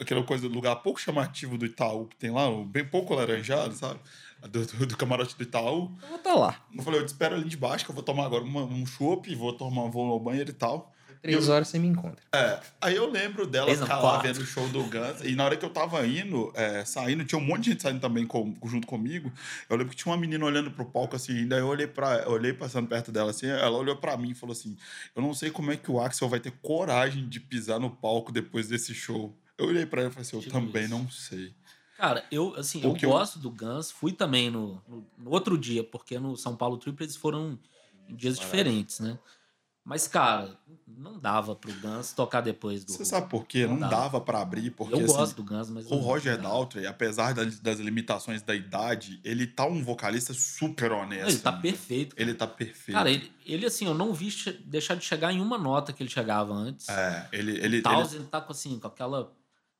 aquela coisa do lugar pouco chamativo do Itaú que tem lá, bem pouco alaranjado, sabe? Do, do, do camarote do Itaú. Eu vou estar lá. Eu falei, eu te espero ali de baixo que eu vou tomar agora uma- um chopp, vou tomar vou ao banheiro e tal. Três horas você me encontra. É, aí eu lembro dela Três no ficar lá vendo o show do Guns, e na hora que eu tava indo, é, saindo, tinha um monte de gente saindo também com- junto comigo. Eu lembro que tinha uma menina olhando pro palco assim, ainda eu olhei para, eu olhei passando perto dela assim, ela olhou pra mim e falou assim: "Eu não sei como é que o Axel vai ter coragem de pisar no palco depois desse show". Eu olhei pra ela e falei assim: "Eu Tipo também isso. não sei". Cara, eu, assim, O eu que eu- gosto do Guns, fui também no, no, no outro dia, porque no São Paulo Trip eles foram em dias diferentes, né? Mas, cara, não dava pro Guns tocar depois do. Você sabe por quê? Não Não dava. dava pra abrir, porque eu assim, gosto do Guns, mas. O Roger. Daltrey, apesar das, das limitações da idade, ele tá um vocalista super honesto. Ele tá né? perfeito. Ele tá perfeito. Cara, ele, ele, assim, eu não vi deixar de chegar em uma nota que ele chegava antes. É, ele, ele, ele Towns, ele tá com, assim, com aquela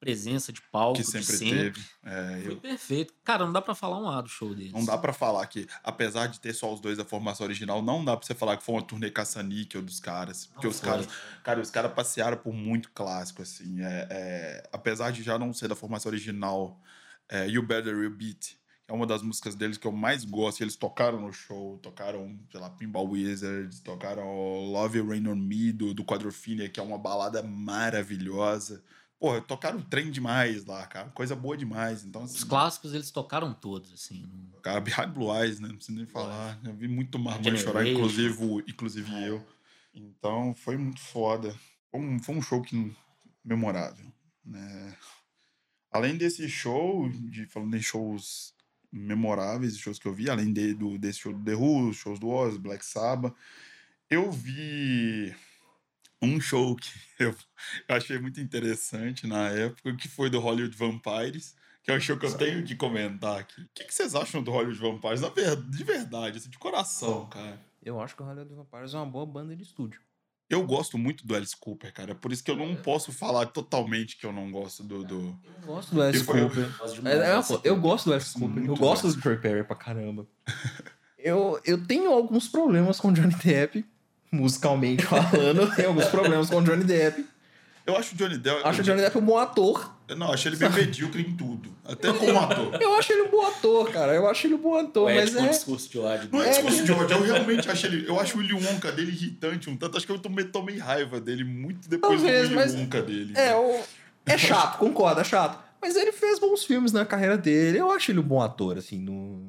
presença de palco que sempre, sempre. teve. É, Foi eu- perfeito. Cara, não dá pra falar um A do show dele. não dá pra falar que, apesar de ter só os dois da formação original, não dá pra você falar que foi uma turnê caça-níquel dos caras. Porque Não os foi. caras, cara, os caras passearam por muito clássico, assim. É, é, apesar de já não ser da formação original, é, You Better You Beat, que é uma das músicas deles que eu mais gosto. Eles tocaram no show, tocaram, sei lá, Pinball Wizards, tocaram Love Rain on Me, do, do Quadrophenia, que é uma balada maravilhosa. Porra, tocaram trem demais lá, cara. Coisa boa demais. Então, assim, Os clássicos eles tocaram todos, assim. Cara, Behind Blue Eyes, né? Não preciso nem falar. Eu vi muito Generation. chorar, inclusive, inclusive eu. Então, foi muito foda. Foi um, foi um show que, memorável, né? Além desse show, de, falando em shows memoráveis, shows que eu vi, além de, do, desse show do The Who, shows do Oz, Black Sabbath, eu vi um show que eu achei muito interessante na época, que foi do Hollywood Vampires, que é um show que eu tenho de comentar aqui. O que, que vocês acham do Hollywood Vampires? Na ver- de verdade, assim, de coração, cara. Eu acho que o Hollywood Vampires é uma boa banda de estúdio. Eu gosto muito do Alice Cooper, cara. É por isso que eu não posso falar totalmente que eu não gosto do. do... Eu gosto do Alice E foi- Cooper. Gosto É, é, eu gosto do Alice Cooper. Muito eu gosto do Troy Perry pra caramba. eu, eu tenho alguns problemas com o Johnny Depp. Musicalmente falando, tenho alguns problemas com o Johnny Depp. Eu acho o Johnny Depp. Acho o Johnny Depp um bom ator. Eu não, achei ele bem medíocre em tudo. Até como ator. Eu acho ele um bom ator, cara. Eu acho ele um bom ator, é mas tipo um é. discurso de ódio. Não é É discurso que- de ódio, eu realmente acho ele. Eu acho o Willy Wonka dele irritante um tanto. Acho que eu tomei, tomei raiva dele muito depois Talvez, do Willy mas- Wonka dele. É, o... é chato, concordo, é chato. Mas ele fez bons filmes na carreira dele. Eu acho ele um bom ator, assim, no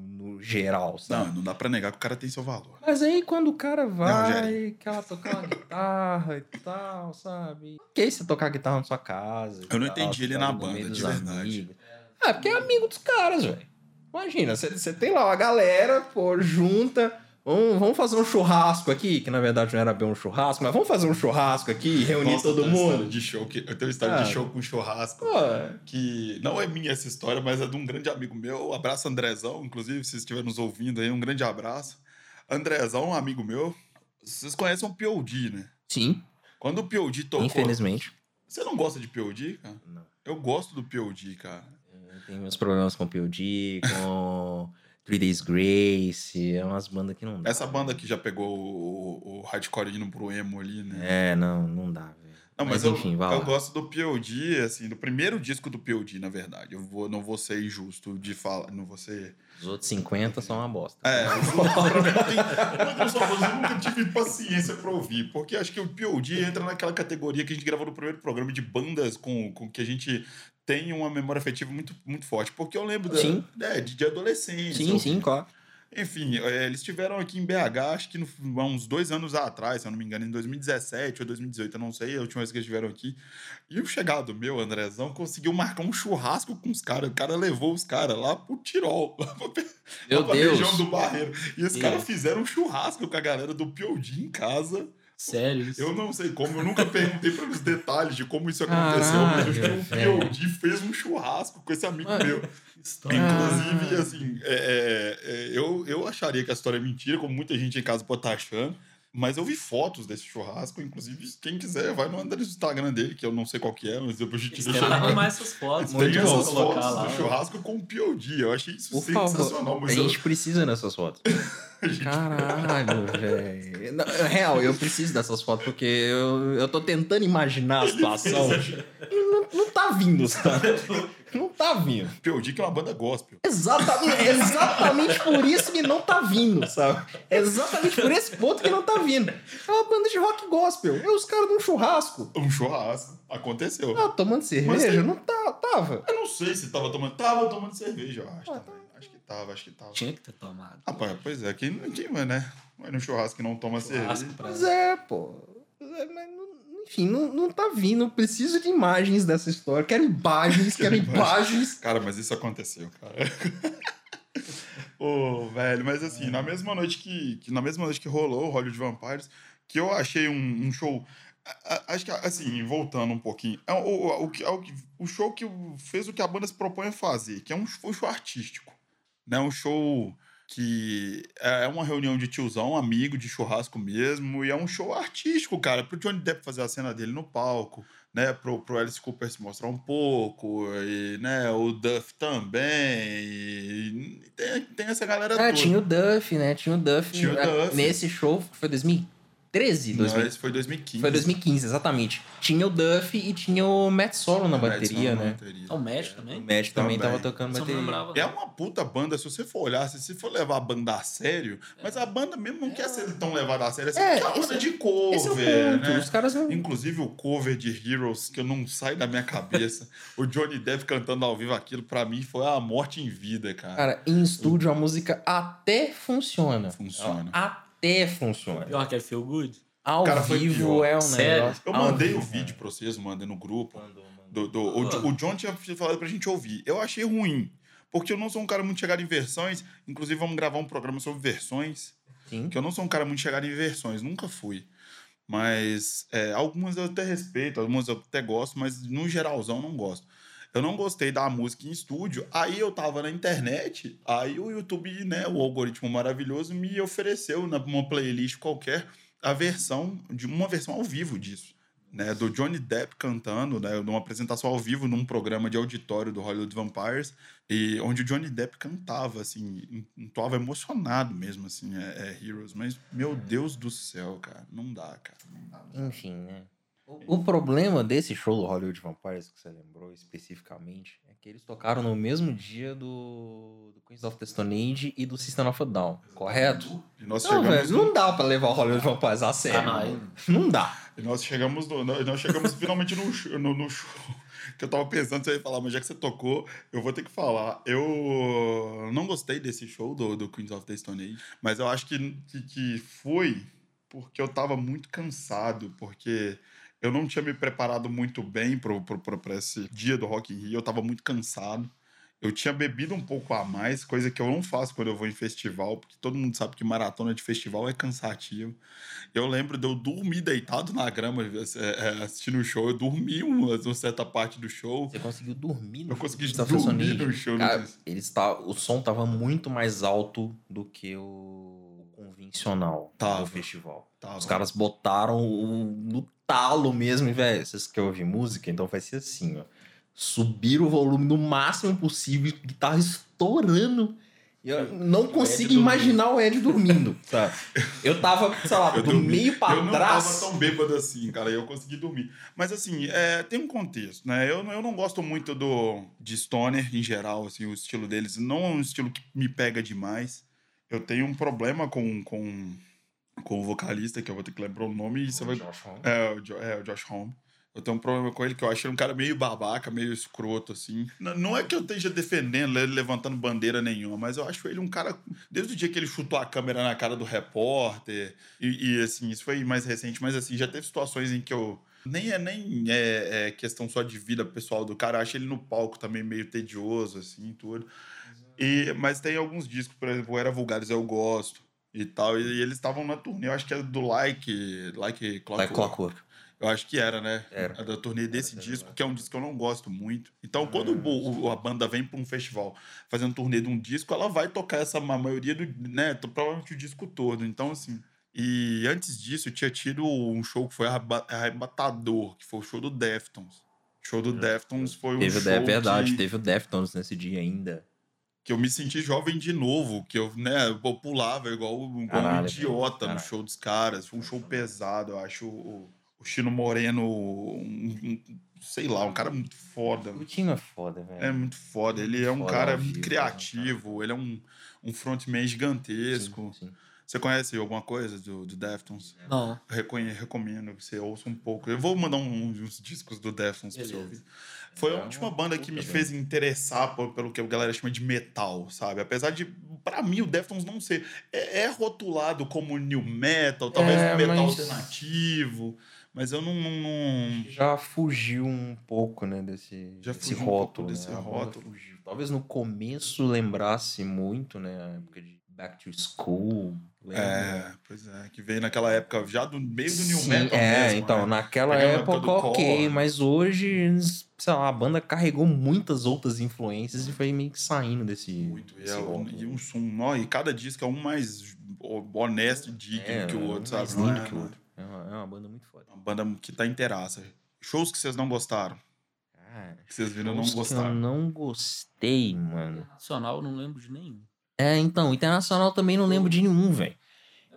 geral, sabe? Não, não dá pra negar que o cara tem seu valor. Mas aí quando o cara vai, Jerry. quer tocar uma guitarra e tal, sabe? Que você tocar guitarra na sua casa? Eu não tal, entendi ele na banda, de verdade. amigos. É, porque é amigo dos caras, velho. Imagina, você você tem lá uma galera, pô, junta. Vamos, vamos fazer um churrasco aqui, que na verdade não era bem um churrasco, mas vamos fazer um churrasco aqui, reunir Nossa, todo mundo. De show que, eu tenho uma história Ah. de show com churrasco. Pô, Que não é minha essa história, mas é de um grande amigo meu. Abraço, Andrezão. Inclusive, se vocês estiverem nos ouvindo aí, um grande abraço. Andrezão, um amigo meu. Vocês conhecem o POD, né? sim, Quando o POD tocou. infelizmente. Você não gosta de POD, cara? Não. Eu gosto do POD, cara. Eu tenho meus problemas com o POD, com Three Days Grace, é umas bandas que não dá. Essa banda que já pegou o, o hardcore indo pro emo ali, né? É, não, não dá, velho. Não, mas, mas enfim, eu, eu gosto do POD, assim, do primeiro disco do POD, na verdade. Eu vou, não vou ser injusto de falar, não vou ser... Os outros 50 são uma bosta. É, os outros. Eu, nunca tive paciência pra ouvir, porque acho que o POD entra naquela categoria que a gente gravou no primeiro programa de bandas com, com que a gente tem uma memória afetiva muito, muito forte. Porque eu lembro da, é, de, de adolescência. Sim, sim, claro. Enfim, é, eles estiveram aqui em BH, acho que no- há uns dois anos atrás, se eu não me engano, em 2017 ou 2018, eu não sei, a última vez que eles estiveram aqui. E o chegado meu, Andrezão, conseguiu marcar um churrasco com os caras. O cara levou os caras lá pro Tirol, lá pra, Meu lá pra Deus. região do Barreiro. E os caras fizeram um churrasco com a galera do Piodi em casa. Sério isso? Eu não sei como, eu nunca perguntei para os detalhes de como isso aconteceu, mas eu acho que velho. Piodi fez um churrasco com esse amigo Mano, meu. História. Inclusive, assim, é, é, é, eu, eu acharia que a história é mentira, como muita gente em casa pode estar achando. Mas eu vi fotos desse churrasco, inclusive, quem quiser, vai no Instagram dele, que eu não sei qual que é, mas depois a gente Eles deixa. tentaram arrumar essas fotos. Tem Muito essas fotos lá. do churrasco com o POD. Eu achei isso Por sensacional. favor. A Mas eu, gente precisa dessas fotos. a gente- Caralho, velho. Não, Real, eu preciso dessas fotos porque eu, eu tô tentando imaginar a situação. E não, não tá vindo, sabe? Não tá vindo. POD que é uma banda gospel. Exatamente, exatamente por isso que não tá vindo, sabe? Exatamente por esse ponto que não tá vindo. É uma banda de rock gospel. É os caras de um churrasco. Um churrasco. Aconteceu. Ah, tomando cerveja? tem- Não tá, tava. Eu não sei se tava tomando. Tava tomando cerveja, eu acho. Ah, também. Acho que tava, acho que tava. Tinha que ter tomado. Rapaz, pois é, quem, quem vai, né? Vai no churrasco e não toma Churrasco cerveja. pra- Pois é, pô. Mas não- enfim, não, não tá vindo. Preciso de imagens dessa história. Quero imagens, quero Quero imagens. Cara, mas isso aconteceu, cara. Ô, velho, mas assim, na mesma noite que, que- na mesma noite que rolou o Hollywood Vampires, que eu achei um, um show Acho que, assim, voltando um pouquinho, é o, o, o, é o, show que fez o que a banda se propõe a fazer, que é um, um show artístico. Né? Um show que é uma reunião de tiozão, amigo, de churrasco mesmo, e é um show artístico, cara, pro Johnny Depp fazer a cena dele no palco, né, pro, pro Alice Cooper se mostrar um pouco, e, né, o Duff também, e tem, tem essa galera Ah, toda. tinha o Duff, né? Tinha o Duff. Tinha o ah, Duff. Nesse show, que foi 2013? Não, 2000. esse foi 2015. Foi 2015, exatamente. Tinha o Duff e tinha o Matt Solo na Matt bateria, Solo na né? bateria. É o Mesh O também? Matt também Também. tava tocando bateria. lembrava. É uma puta banda, se você for olhar, se você for levar a banda a sério, mas a banda mesmo não quer ser tão levada a sério assim, É, é uma banda de cover, Esse é o ponto. né? Os caras não. Inclusive o cover de Heroes, que eu não sai da minha cabeça. o Johnny Depp cantando ao vivo aquilo, pra mim, foi a morte em vida, cara. Cara, em estúdio a música até funciona. Funciona. Até funciona. Pior que é Feel Good? Ao Cara, foi vivo pior. é um Sério? negócio. eu mandei o vivo, vídeo pra vocês, mandei no grupo. Mandou, mandou. Do, do- o, o John tinha falado pra gente ouvir. Eu achei ruim, porque eu não sou um cara muito chegado em versões. Inclusive, vamos gravar um programa sobre versões. Sim. que eu não sou um cara muito chegado em versões, nunca fui. Mas é, algumas eu até respeito, algumas eu até gosto, mas no geralzão não gosto. Eu não gostei da música em estúdio, aí eu tava na internet, aí o YouTube, né, o algoritmo maravilhoso, me ofereceu numa playlist qualquer a versão, de uma versão ao vivo disso. Né, do Johnny Depp cantando, né, numa apresentação ao vivo num programa de auditório do Hollywood Vampires, e onde o Johnny Depp cantava, assim, entoava emocionado mesmo, assim, é, é Heroes. Mas, meu Deus do céu, cara, não dá, cara. Não dá. Enfim, né? O problema desse show do Hollywood Vampires que você lembrou especificamente é que eles tocaram no mesmo dia do, do Queens of the Stone Age e do System of a Down, correto? E nós Não, chegamos, velho, não dá pra levar o Hollywood Vampires a Ah, sério. não, aí- Não dá. e nós chegamos, no- nós nós chegamos finalmente no, show- no, no show. Que eu tava pensando, você ia falar, mas já que você tocou, eu vou ter que falar. Eu não gostei desse show do, do Queens of the Stone Age, mas eu acho que, que, que foi porque eu tava muito cansado, porque eu não tinha me preparado muito bem pra esse dia do Rock in Rio, eu tava muito cansado. Eu tinha bebido um pouco a mais, coisa que eu não faço quando eu vou em festival, porque todo mundo sabe que maratona de festival é cansativo. Eu lembro de eu dormir deitado na grama é, é, assistindo o show. Eu dormi uma, uma certa parte do show. Você conseguiu dormir no Eu consegui dormir no show. Cara, no- eles tá, o som tava muito mais alto do que o convencional Tava. do festival. Tava. Os caras botaram o- no talo mesmo, velho, vocês querem ouvir música? Então vai ser assim, ó. Subir o volume no máximo possível, guitarra estourando. E Eu não consigo dormindo. imaginar o Ed dormindo, sabe? Eu tava, sei lá, Eu do dormi. meio pra eu não trás. tava tão bêbado assim, cara. Eu consegui dormir. Mas assim, é, tem um contexto, né? Eu, eu não gosto muito do de Stoner em geral, assim, o estilo deles. Não é um estilo que me pega demais. Eu tenho um problema com, com, com o vocalista, que eu vou ter que lembrar o nome, e você vai. É, o, Jo- é, o Josh Homme. Eu tenho um problema com ele que eu acho ele um cara meio babaca, meio escroto, assim. N- Não é que eu esteja defendendo ele, levantando bandeira nenhuma, mas eu acho ele um cara. Desde o dia que ele chutou a câmera na cara do repórter, e, e, assim, isso foi mais recente, mas assim, já teve situações em que eu. Nem é nem é, é questão só de vida pessoal do cara, eu acho ele no palco também meio tedioso, assim, tudo. E, mas tem alguns discos, por exemplo, o Era Vulgares eu gosto e tal, e, eles estavam na turnê, eu acho que era do Like, Like Clockwork. Like Clockwork. Eu acho que era, né? Era. A da turnê desse Era, disco, era. que é um disco que eu não gosto muito. Então, quando o- o- a banda vem para um festival fazendo turnê de um disco, ela vai tocar essa ma- maioria do, né? to- Provavelmente o disco todo. Então, assim. E antes disso, tinha tido um show que foi arreba- arrebatador, que foi o show do Deftones. O show do Deftones foi um Teve o show é verdade, que, teve o Deftones nesse dia ainda. Que eu me senti jovem de novo, que eu, né, eu pulava igual, igual um Caralho, idiota no caralho. show dos caras. Foi um show pesado, eu acho. O, o Chino Moreno, um- um- sei lá, um cara muito foda. O time é foda, velho. É muito foda. Ele é um Foda cara vivo, muito criativo, ele é um, um frontman gigantesco. Sim, sim. Você conhece alguma coisa do, do Deftones? Não. Reconhe, recomendo que você ouça um pouco. Eu vou mandar um- uns discos do Deftones pra você ouvir. Foi a É última uma banda que me banda. fez interessar por- pelo que a galera chama de metal, sabe? Apesar de, pra mim, o Deftones não ser. É, é rotulado como new metal, talvez É, um metal mas- alternativo, mas eu não. não, não- Já fugiu um pouco, né, desse, Já desse fugiu um rótulo. desse né? A rótulo. fugiu. Talvez no começo lembrasse muito, né, a época de Back to School. Lembra? É, pois é, que veio naquela época já do meio do new Sim, metal é, mesmo. então, né? naquela época época, ok, core. mas hoje, sei lá, a banda carregou muitas outras influências e foi meio que saindo desse. Muito. E, desse é, um- rótulo. e um som, ó, e cada disco é um mais honesto e digno É, que o outro, mais sabe? Não lindo é, que o outro. É uma, é uma banda muito foda. Uma banda que tá inteiraça. Shows que vocês não gostaram, Cara, que vocês viram não que Eu gostaram. não gostei, mano. Nacional, eu não lembro de nenhum. É, então, internacional também não lembro de nenhum, velho.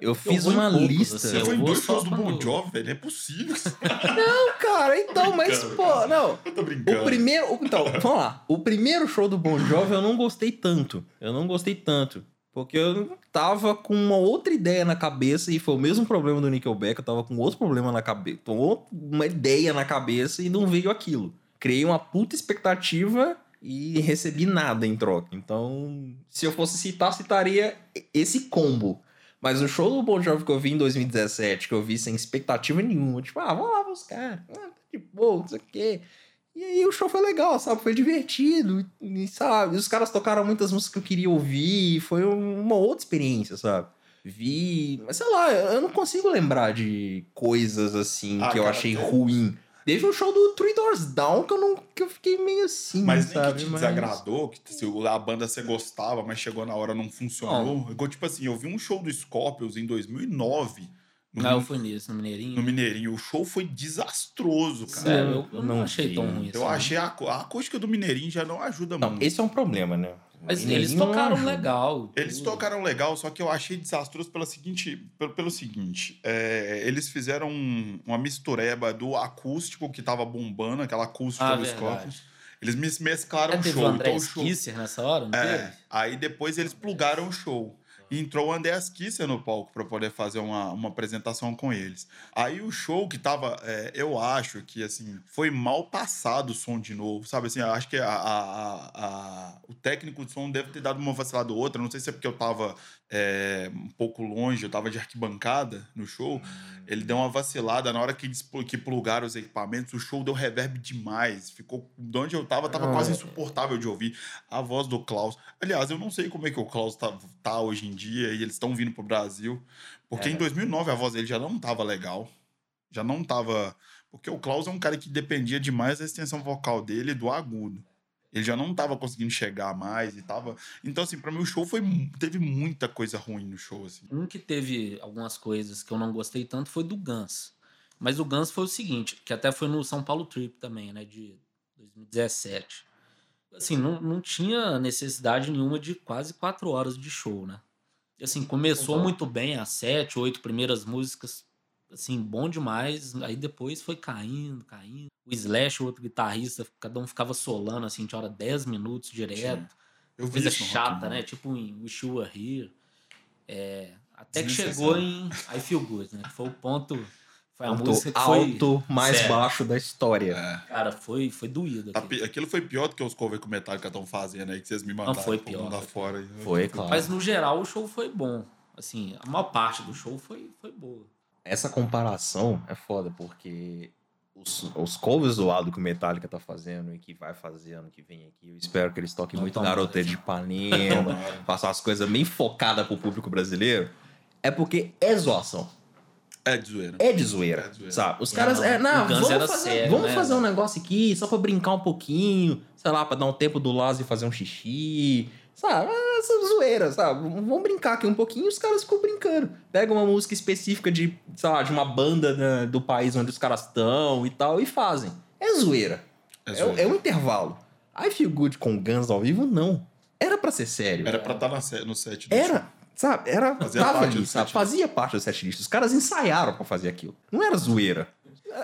Eu fiz vou em uma poucos, lista. Você eu foi em dois shows do Bon Jovi, velho? É possível. Não, cara, então, mas, pô, cara. não. Eu tô brincando. O primeiro. Então, vamos lá. O primeiro show do Bon Jovi eu não gostei tanto. Eu não gostei tanto. Porque eu tava com uma outra ideia na cabeça e foi o mesmo problema do Nickelback. Eu tava com outro problema na cabeça. Uma ideia na cabeça e não veio aquilo. Criei uma puta expectativa e recebi nada em troca. Então, se eu fosse citar, citaria esse combo. Mas o show do Bon Jovi que eu vi em 2017, que eu vi sem expectativa nenhuma, tipo, ah, vamos lá buscar, ah, tá de boa, não sei o quê. E aí o show foi legal, sabe? Foi divertido, e, sabe? Os caras tocaram muitas músicas que eu queria ouvir, foi uma outra experiência, sabe? Vi, mas sei lá, eu não consigo lembrar de coisas assim Ah, que eu cara, achei tem- ruim. Teve o show do Three Doors Down que eu, não, que eu fiquei meio assim, Mas nem sabe? que te Mas- desagradou, que se a banda você gostava, mas chegou na hora não funcionou. Igual, tipo assim, eu vi um show do Scorpions em 2009, no, Não, eu fui nesse, no Mineirinho. no Mineirinho. O show foi desastroso, cara. Sério, eu, eu não, Não achei vi. tão ruim Eu assim. achei a, a acústica do Mineirinho já não ajuda Não, muito. esse é um problema, né? Mas eles tocaram legal. Eles tudo. tocaram legal, só que eu achei desastroso pelo seguinte, pelo, pelo seguinte, é, eles fizeram um- uma mistureba do acústico que tava bombando, aquela acústica Ah, dos verdade. copos. Eles mes- mesclaram É, o teve show. o André então o show Kisser nessa hora, não é, teve? aí depois eles plugaram o show. E entrou o Andreas Kisser no palco para poder fazer uma, uma apresentação com eles. Aí o show que tava, é, eu acho que assim, foi mal passado o som de novo, sabe? Assim, acho que a- a- a- o técnico de som deve ter dado uma vacilada ou outra. Não sei se é porque eu tava é, um pouco longe, eu tava de arquibancada no show. Ele deu uma vacilada na hora que, que plugaram os equipamentos, o show deu reverb demais. Ficou de onde eu tava, tava quase é. insuportável de ouvir a voz do Klaus. Aliás, eu não sei como é que o Klaus tá, tá hoje em dia e eles estão vindo pro Brasil, porque É. em 2009 a voz dele já não tava legal. Já não tava, porque o Klaus é um cara que dependia demais da extensão vocal dele e do agudo. Ele já não tava conseguindo chegar mais e tava. Então, assim, pra mim o show foi. Teve muita coisa ruim no show, assim. Um que teve algumas coisas que eu não gostei tanto foi do Guns. Mas o Guns foi o seguinte, que até foi no São Paulo Trip também, né, de 2017. Assim, não, não tinha necessidade nenhuma de quase quatro horas de show, né? E, assim, começou Concordo. muito bem, as sete, oito primeiras músicas, assim, bom demais. Aí depois foi caindo, caindo. O Slash, o outro guitarrista, cada um ficava solando, assim, tinha hora 10 minutos direto. Eu Coisa Rock chata, né? Tipo em Wish You Were Here. É, até que chegou em I Feel Good, né? Que foi o ponto. Foi a Ponto música que foi. alto mais Sério. baixo da história. É. Cara, foi, foi doído. Aquilo. Aquilo foi pior do que os covers que o Metallica estão fazendo aí, que vocês me mandaram foi pro pior, mundo foi afora. aí. Foi, claro. Mas no geral o show foi bom. Assim, a maior parte do show foi, foi boa. Essa comparação é foda, porque os, os covers zoados que o Metallica tá fazendo e que vai fazer ano que vem aqui, eu espero que eles toquem Não, muito Garota de sim. Ipanema, façam as coisas bem focadas pro público brasileiro, é porque é zoação. É de zoeira. É de zoeira, É de zoeira. sabe? Os É, caras, não. é, não, vamos, fazer, sério, vamos né, fazer um negócio aqui só pra brincar um pouquinho, sei lá, pra dar um tempo do Lázaro fazer um xixi, sabe? Ah, Essa zoeira, sabe? Vamos brincar aqui um pouquinho e os caras ficam brincando. Pega uma música específica de, sei lá, de uma banda né, do país onde os caras estão e tal e fazem. É zoeira. É É, zoeira. é um intervalo. I Feel Good com Guns ao vivo, não. Era pra ser sério. Era pra estar na se- no set do show. Era, sabe? Era, Fazia tava parte ali, do sabe? Fazia parte do setlist. Os caras ensaiaram pra fazer aquilo. Não era zoeira.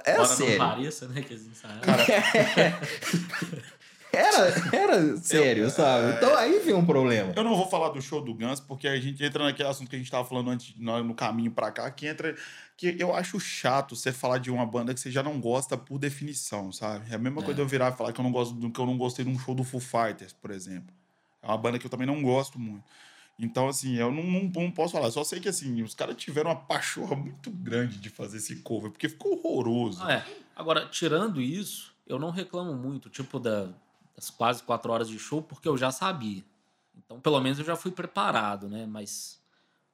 Era Embora sério. não pareça, né? Que eles ensaiaram. Era, era sério, sabe? Então aí vem um problema. Eu não vou falar do show do Guns, porque a gente entra naquele assunto que a gente tava falando antes, no no caminho pra cá, que entra. Que eu acho chato você falar de uma banda que você já não gosta por definição, sabe? É a mesma É. coisa eu virar e falar que eu não gosto do, que eu não gostei de um show do Foo Fighters, por exemplo. É uma banda que eu também não gosto muito. Então, assim, eu não, não, não posso falar. Só sei que, assim, os caras tiveram uma pachorra muito grande de fazer esse cover, porque ficou horroroso. Ah, é. Agora, tirando isso, eu não reclamo muito, tipo, da- das quase quatro horas de show, porque eu já sabia. Então, pelo menos eu já fui preparado, né? Mas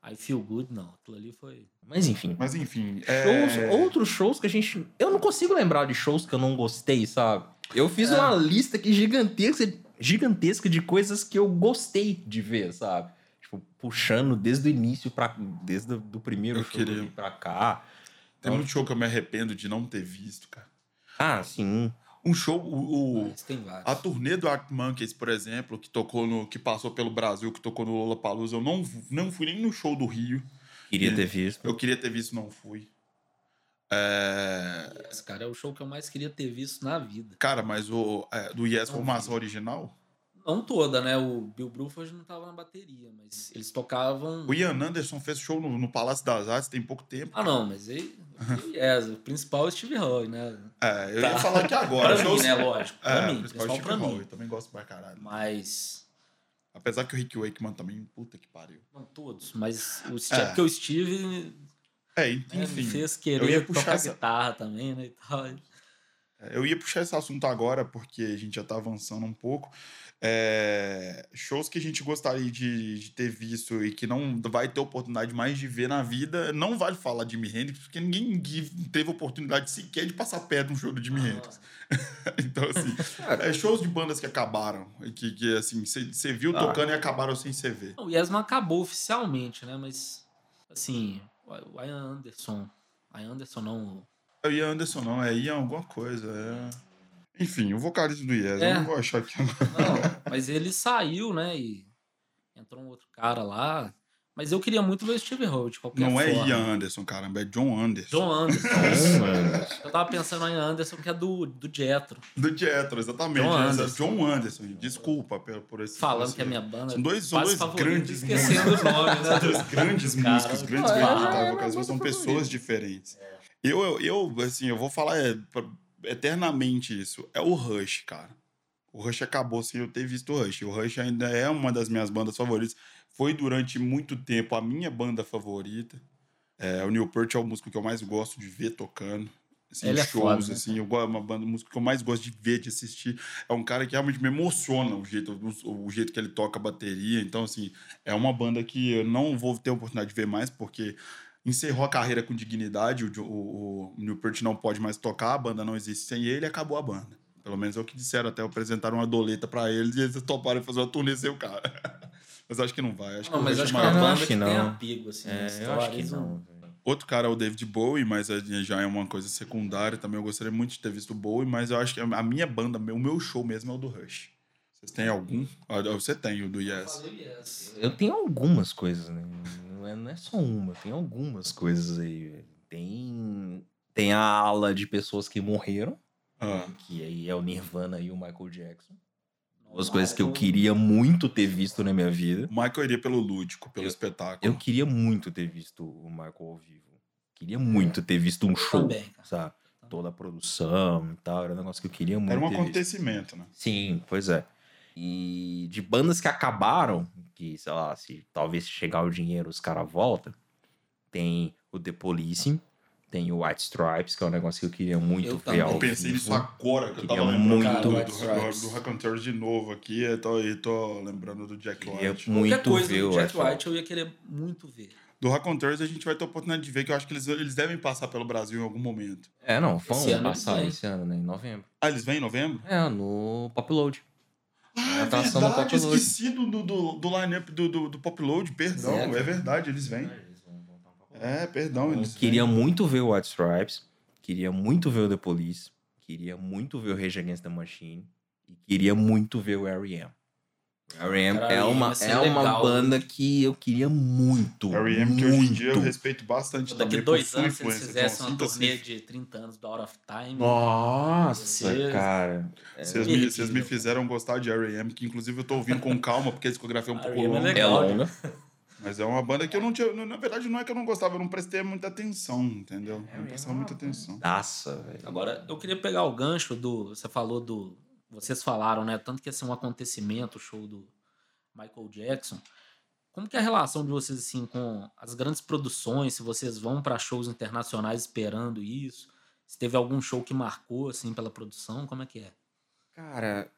I Feel Good, não. Aquilo ali foi... Mas enfim. Mas, enfim. Shows, é... outros shows que a gente. Eu não consigo lembrar de shows que eu não gostei, sabe? Eu fiz É. uma lista aqui gigantesca, gigantesca de coisas que eu gostei de ver, sabe? Tipo, puxando desde o início para Desde o do primeiro Eu show queria- pra cá. Tem muito show que eu me arrependo de não ter visto, cara. Ah, sim. Um show, o, o- a turnê do Arctic Monkeys, por exemplo, que tocou no, que passou pelo Brasil, que tocou no Lollapalooza, eu não, não fui nem no show do Rio. Queria Sim. ter visto. Eu queria ter visto, não fui. É, Esse cara é o show que eu mais queria ter visto na vida. Cara, mas o é, do Yes Não formação vi. original, Não toda, né? O Bill Bruford não tava na bateria, mas eles tocavam... o Ian Anderson fez show no, no Palácio das Artes tem pouco tempo. Ah, não, mas aí... Yes, o principal é o Steve Roy, né? É, eu ia Tá. falar aqui agora. pra shows- mim, né? Lógico. Pra É, mim, o principal principal Steve pra mim. eu também gosto pra caralho. Mas... Apesar que o Rick Wakeman também, puta que pariu. Não todos, mas o Steve, É. porque o Steve É, né, enfim. me fez eu ia querer puxar tocar essa- guitarra também, né? E tal. É, Eu ia puxar esse assunto agora, porque a gente já tá avançando um pouco. É, shows que a gente gostaria de, de ter visto e que não vai ter oportunidade mais de ver na vida, não vale falar de Jimi Hendrix, porque ninguém teve oportunidade sequer de passar perto de um show do Jimi Hendrix. Então, assim, é, shows de bandas que acabaram, e que, que assim, você viu Ah. tocando e acabaram sem você ver. O Yes não acabou oficialmente, né? Mas, assim, o Ian Anderson... Ian Anderson não... O Ian Anderson não, é Ian alguma coisa. É... Enfim, o vocalista do Yes, É. eu não vou achar que. Não, mas ele saiu, né? E entrou um outro cara lá. Mas eu queria muito ver o Steve Howe, de qualquer Não é forma. Ian Anderson, caramba, é John Anderson. John Anderson. Eu tava pensando em Anderson, que é do, do Jethro. Do Jethro, exatamente. John é Anderson. John Anderson. Desculpa por, por esse. Falando esse- que é minha banda. São dois, são dois grandes Esquecendo os nomes, né? dois grandes Cara, músicos, grandes é, é, é, vocais, é são pessoas favorito. diferentes. Eu, eu, eu, assim, eu vou falar é, pra- eternamente isso. É o Rush, cara. O Rush acabou sem eu ter visto o Rush. O Rush ainda é uma das minhas bandas favoritas. Foi durante muito tempo a minha banda favorita. É, o Neil Peart é o músico que eu mais gosto de ver tocando. Assim, Ele é shows, foda, né? assim, eu gosto, é uma banda, música que eu mais gosto de ver, de assistir. É um cara que realmente me emociona o jeito, o, o jeito que ele toca a bateria. Então, assim, é uma banda que eu não vou ter a oportunidade de ver mais, porque encerrou a carreira com dignidade. O, o, o Neil Peart não pode mais tocar, a banda não existe sem ele, acabou a banda. Pelo menos é o que disseram, até apresentaram uma doleta pra eles e eles toparam fazer uma turnê sem o cara. Mas acho que não vai. Acho que Não, o mas acho que é não acho que que tem não. apego, assim, É, eu acho que não. Outro cara é o David Bowie, mas é- já é uma coisa secundária. Também eu gostaria muito de ter visto o Bowie, mas eu acho que a minha banda, o meu show mesmo é o do Rush. Vocês têm algum? Ah, Você tem o do yes. Eu tenho algumas coisas, né? Não é, não é só uma, tem algumas coisas aí. Tem, tem a ala de pessoas que morreram, Ah, que aí é o Nirvana e o Michael Jackson. Duas coisas que eu Michael- queria muito ter visto na minha vida. o Michael iria pelo lúdico, pelo Eu- espetáculo. Eu queria muito ter visto o Michael ao vivo. Queria muito ter visto um show, Também, sabe? Toda a produção e tal, era um negócio que eu queria muito Era um ter visto. acontecimento, né? Sim, pois é. E de bandas que acabaram, que, sei lá, se talvez se chegar o dinheiro os caras voltam, tem o The Police, tem o White Stripes, que é um negócio que eu queria muito Eu ver Eu pensei nisso agora, que eu tava lembrando do, White do, do, do Raconteurs de novo aqui. Eu tô, eu tô lembrando do Jack Queria White. muito Qualquer coisa ver do Jack White eu ia querer muito ver. Do Raconteurs a gente vai ter a oportunidade de ver que eu acho que eles, eles devem passar pelo Brasil em algum momento. É, não, vamos Esse ano passar vêm. esse ano, né? Em novembro. Ah, eles vêm em novembro? É, no Pop Load. Ah, é atração do verdade, esqueci do, do, do, line-up do, do, do Pop Load, perdão. É, cara. é verdade, eles vêm. É, perdão, Eu eles queria vêm. muito ver o White Stripes, queria muito ver o The Police, queria muito ver o Rage Against the Machine e queria muito ver o R.E.M. R.E.M. É R.E.M. uma, é uma banda que eu queria muito, R.E.M. que hoje em dia eu respeito bastante Daqui também dois anos, se eles fizessem então, uma turnê de 30 anos do Out of Time. Nossa, Vocês- cara. Vocês me, Perdido. vocês me fizeram gostar de R.E.M., que inclusive eu tô ouvindo com calma, porque a discografia é um pouco R.E.M. é longa. É longa. Mas é uma banda que eu não tinha. Na verdade, não é que eu não gostava, eu não prestei muita atenção, entendeu? É Não prestava muita atenção. Nossa, velho. Agora, eu queria pegar o gancho do. Você falou do. Vocês falaram, né? Tanto que ia ser um acontecimento o show do Michael Jackson. Como que é a relação de vocês, assim, com as grandes produções? Se vocês vão para shows internacionais esperando isso? Se teve algum show que marcou, assim, pela produção? Como é que é? Cara,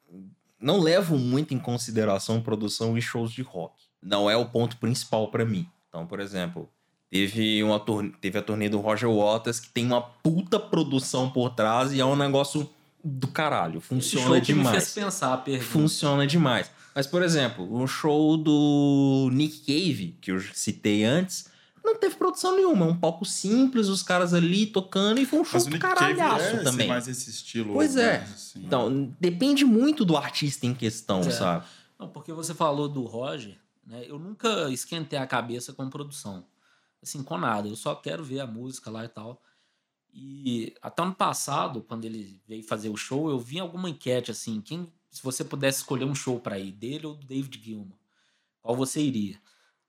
não levo muito em consideração produção e shows de rock. Não é o ponto principal pra mim. Então, por exemplo, teve, uma teve a turnê do Roger Waters que tem uma puta produção por trás e é um negócio do caralho. Funciona show que me demais. fez pensar a pergunta. Funciona demais. Mas, por exemplo, o show do Nick Cave, que eu citei antes, não teve produção nenhuma. É um palco simples, os caras ali tocando e foi um show do Cave caralhaço é também. mais esse estilo. Pois é. assim. Então, depende muito do artista em questão, É. sabe? Não, porque você falou do Roger, né? Eu nunca esquentei a cabeça com produção. Assim, com nada. Eu só quero ver a música lá e tal. E até ano passado, quando ele veio fazer o show, eu vi alguma enquete assim, quem se você pudesse escolher um show pra ir, dele ou do David Gilmour, qual você iria?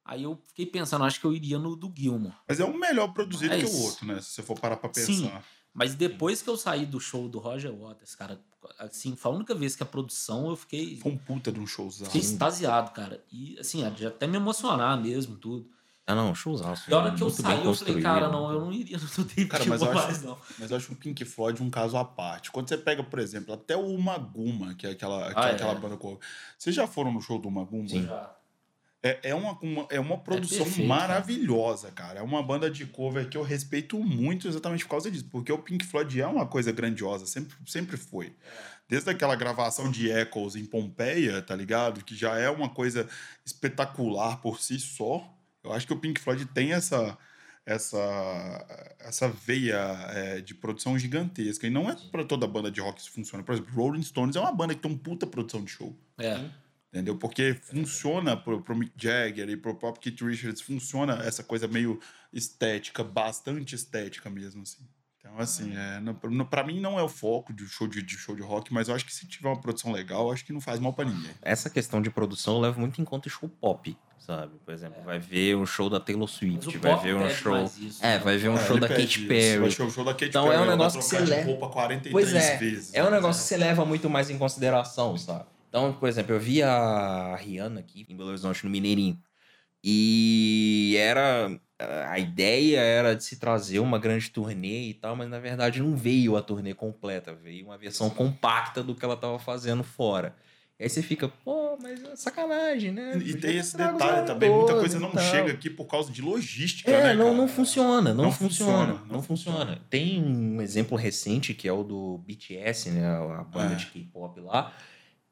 Aí eu fiquei pensando, acho que eu iria no do Gilmour. Mas é um melhor produzido que Mas- o outro, né? Se você for parar pra pensar. Sim. Mas depois que eu saí do show do Roger Waters, cara, assim, foi a única vez que a produção eu fiquei Foi um puta de um showzão. Fiquei extasiado, cara. E, assim, de até me emocionar mesmo, tudo. Ah, não, showzaço. E a hora que eu saí, eu falei, cara, não, eu não iria no David Cara, mas Gilmour acho- mais, não. Mas eu acho o Pink Floyd um caso à parte. Quando você pega, por exemplo, até o Maguma, que é aquela, que é Ah, é. aquela banda cover. Vocês já foram no show do Maguma? Sim. Já. É, é, uma, uma- é uma produção perfeito, maravilhosa, cara. É uma banda de cover que eu respeito muito exatamente por causa disso. Porque o Pink Floyd é uma coisa grandiosa, sempre, sempre foi. Desde aquela gravação de Echoes em Pompeia, tá ligado? Que já é uma coisa espetacular por si só. Eu acho que o Pink Floyd tem essa, essa, essa veia é, de produção gigantesca. E não é para toda banda de rock isso funciona. Por exemplo, Rolling Stones é uma banda que tem uma puta produção de show. É. Entendeu? Porque funciona pro, pro Mick Jagger e pro próprio Keith Richards, funciona essa coisa meio estética, bastante estética mesmo, assim. Então, assim, é, no, no, pra mim não é o foco de show de, de show de rock, mas eu acho que se tiver uma produção legal, acho que não faz mal pra ninguém. Essa questão de produção eu levo muito em conta show pop, sabe? Por exemplo, vai ver um show da Taylor Mas o Swift, vai ver um pede show. isso, É, né? vai ver um É, show da Katy. Perry. Vai ser o show da Katy Então, Perry. é um negócio que você leva- roupa 43 Pois é, vezes. é um né? negócio que você leva muito mais em consideração, sabe? Então, por exemplo, eu vi a Rihanna aqui em Belo Horizonte, no Mineirinho. E era. A ideia era de se trazer uma grande turnê e tal, mas na verdade não veio a turnê completa, veio uma versão compacta do que ela tava fazendo fora. Aí você fica, pô, mas é sacanagem, né? E tem esse detalhe também, muita coisa não chega aqui por causa de logística, É, né, não, não funciona, não, Não funciona, funciona, não funciona. Tem um exemplo recente que é o do BTS, né, a banda É. de K-pop lá,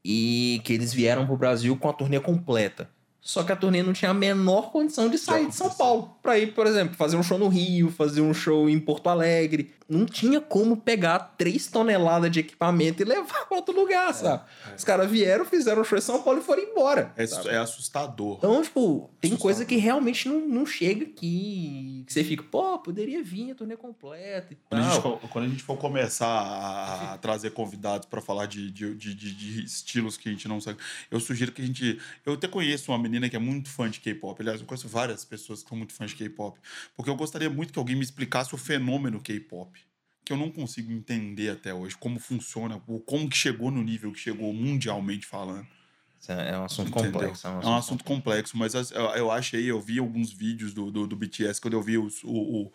e que eles vieram pro Brasil com a turnê completa. Só que a turnê não tinha a menor condição de sair de São. Paulo pra ir, por exemplo, fazer um show no Rio, fazer um show em Porto Alegre. Não tinha como pegar 3 toneladas de equipamento e levar pra outro lugar, sabe? Os caras vieram, fizeram um show em São Paulo e foram embora. É, é assustador. Então, tipo, tem Assustador. coisa que realmente não, não chega aqui. Que você fica, pô, poderia vir a turnê completa e Quando a, gente tal. quando a gente for começar a, a trazer convidados para falar de, de, de, de- de estilos que a gente não sabe, eu sugiro que a gente. Eu até conheço uma menina que é muito fã de K-pop. Aliás, eu conheço várias pessoas que são muito fãs de K-pop. Porque eu gostaria muito que alguém me explicasse o fenômeno K-pop. Que eu não consigo entender até hoje. Como funciona, como que chegou no nível que chegou mundialmente falando. É é um assunto Entendeu? complexo. É um assunto complexo, mas as- eu, achei, eu vi alguns vídeos do, do, do BTS quando eu vi os- o, o,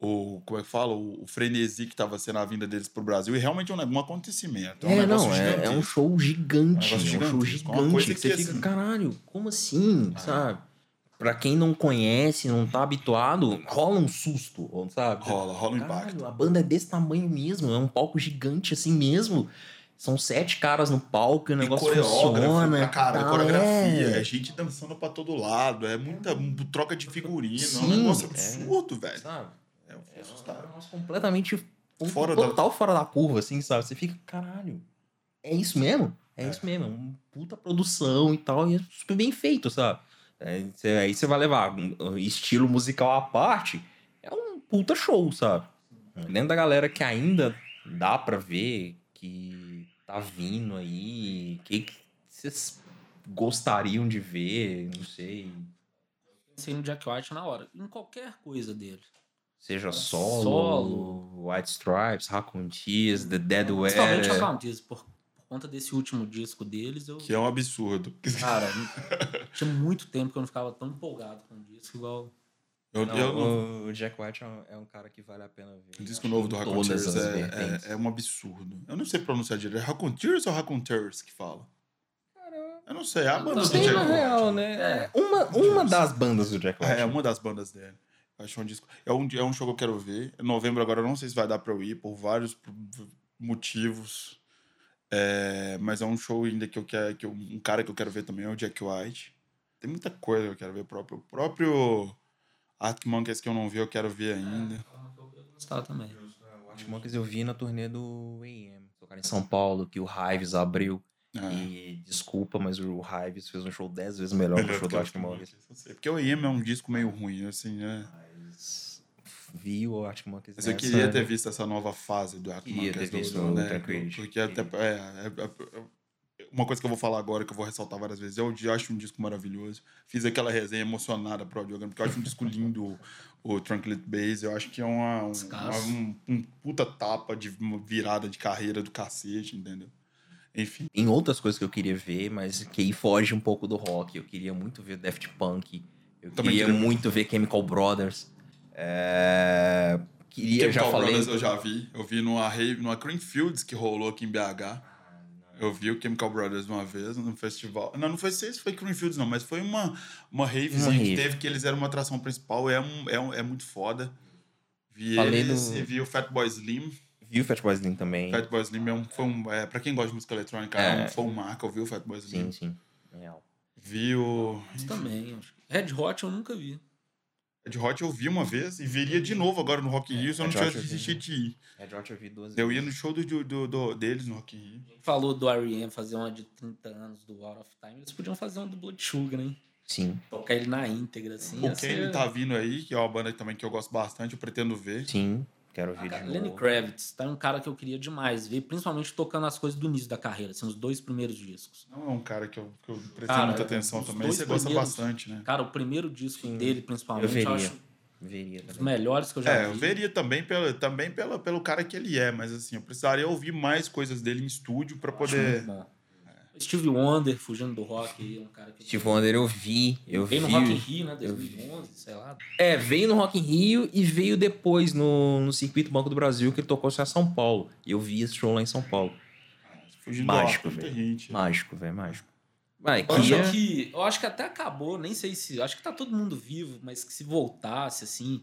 o. Como é que fala? O, o frenesi que estava sendo a vinda deles pro Brasil. E realmente é um, um acontecimento. É, um É, não, é, é um show gigante. Um É um negócio show gigantesco, uma gigante. coisa que você que, fica, assim- caralho, como assim? Sabe? Pra quem não conhece, não tá habituado, rola um susto, sabe? Rola, rola um impacto. a banda é desse tamanho mesmo, é um palco gigante assim mesmo. São sete caras no palco e o E negócio coreógrafo funciona. pra cara, tal, coreografia, é. é gente dançando pra todo lado, é muita troca de figurino, é Sim, um negócio é. absurdo, velho. Sabe? É, eu É um negócio completamente Fora fora da- total fora da curva, assim, sabe? Você fica, caralho, é isso mesmo? É, É. isso mesmo, é uma puta produção e tal, e é super bem feito, sabe? É, cê- aí você vai levar um estilo musical à parte, é um puta show, sabe? Dentro da galera que ainda dá pra ver que tá vindo aí, o que vocês gostariam de ver, não sei, Pensei no Jack White na hora. Em qualquer coisa dele. seja solo, Solo. White Stripes, Raccoon Tears, The Dead Principalmente Weather. Countess, por, por conta desse último disco deles, eu. Que é um absurdo. Cara, tinha muito tempo que eu não ficava tão empolgado com o disco igual. Eu, Não, eu não- o Jack White é um, é um cara que vale a pena ver. O disco novo do Raccoon todas Tears as é, é, é um absurdo. Eu não sei pronunciar direito. É Raccoon Tears ou Raccoon Tears que fala? Eu não sei. É a banda do Jack na White. real, né? Uma, uma das bandas do Jack White. É, é uma das bandas dele. Eu Acho um disco. É um, é um show que eu quero ver. Em novembro agora eu não sei se vai dar pra eu ir, por vários motivos. É, mas é um show ainda que eu quero. Que eu- um cara que eu quero ver também é o Jack White. Tem muita coisa que eu quero ver. O próprio, o próprio Arctic Monkeys que eu não vi, eu quero ver ainda. Eu gostava também. O Arctic Monkeys eu vi na turnê do AM. Tocaram em São Paulo, que o Hives abriu. É. E desculpa, mas o Hives fez um show 10 vezes melhor que o show do Arctic Monkeys. Porque o EM é um disco meio ruim, assim, né? Mas vi o Arctic Monkeys Mas eu queria ter visto essa nova fase do Arctic Queria Monkeys. ter do- visto do- o né. Porque até, é, é- é- uma coisa que eu vou falar agora, que eu vou ressaltar várias vezes, eu, eu acho um disco maravilhoso. Fiz aquela resenha emocionada pro audiogram, porque eu acho um disco lindo, o Tranquility Base. Eu acho que é uma, um, uma- um, um puta tapa de uma virada de carreira do cacete, entendeu? Enfim. Tem outras coisas que eu queria ver, mas que aí foge um pouco do rock. Eu queria muito ver Daft Punk. Eu Também queria queria muito ver Chemical Brothers. É... Queria, eu já Chemical falei. Brothers eu já vi. Eu vi numa, rave, numa Greenfields que rolou aqui em BH. Eu vi o Chemical Brothers uma vez no festival. Não, não foi sei se foi Greenfields, não, mas foi uma, uma ravezinha Uma que rave. teve que eles eram uma atração principal. É, um, é, um- é muito foda. Vi Falei eles do- e vi o Fatboy Slim. Vi o Fatboy Slim também. Fatboy Slim é um, foi um. É, pra quem gosta de música eletrônica, é. É. um, foi um marca. Eu vi o Fatboy Slim. Sim, sim. Real. Vi o. Isso também. acho que- Red Hot eu nunca vi. Red Hot eu vi uma vez e veria de novo agora no Rock in Rio se eu não Red Hot tivesse desistido de ir. Red Hot eu vi duas Eu ia no show do, do, do- deles no Rock in Rio. Falou do R.E.M. fazer uma de 30 anos do Out of Time. Eles podiam fazer um do Blood Sugar, né? Sim, Tocar ele na íntegra, assim. O Kane ser- tá vindo aí, que é uma banda também que eu gosto bastante, eu pretendo ver. sim. Quero ver Ah, de Lenny novo. Kravitz tá um cara que eu queria demais ver, principalmente tocando as coisas do início da carreira, assim, os dois primeiros discos. Não é um cara que eu, que eu prestei Cara, muita atenção os também. Você gosta bastante, né? Cara, o primeiro disco Sim. dele, principalmente, Eu eu, veria. acho Veria dos também. melhores que eu já É, vi. eu veria também, pelo, também pela, pelo cara que ele é, mas assim, eu precisaria ouvir mais coisas dele em estúdio pra Acho poder. muito bom. Steve Wonder, fugindo do rock, aí, é um cara que... Steve Wonder eu vi, eu vi. Veio no Rock in Rio, né? 2011, sei lá. É, veio no Rock in Rio e veio depois no, no Circuito Banco do Brasil, que ele tocou em São Paulo. E eu vi esse show lá em São Paulo. Fugindo Mágico, do rock, muita velho. Mágico, velho, mágico. Vai, Eu acho, que que, eu acho que até acabou, nem sei se. Acho que tá todo mundo vivo, mas que se voltasse, assim,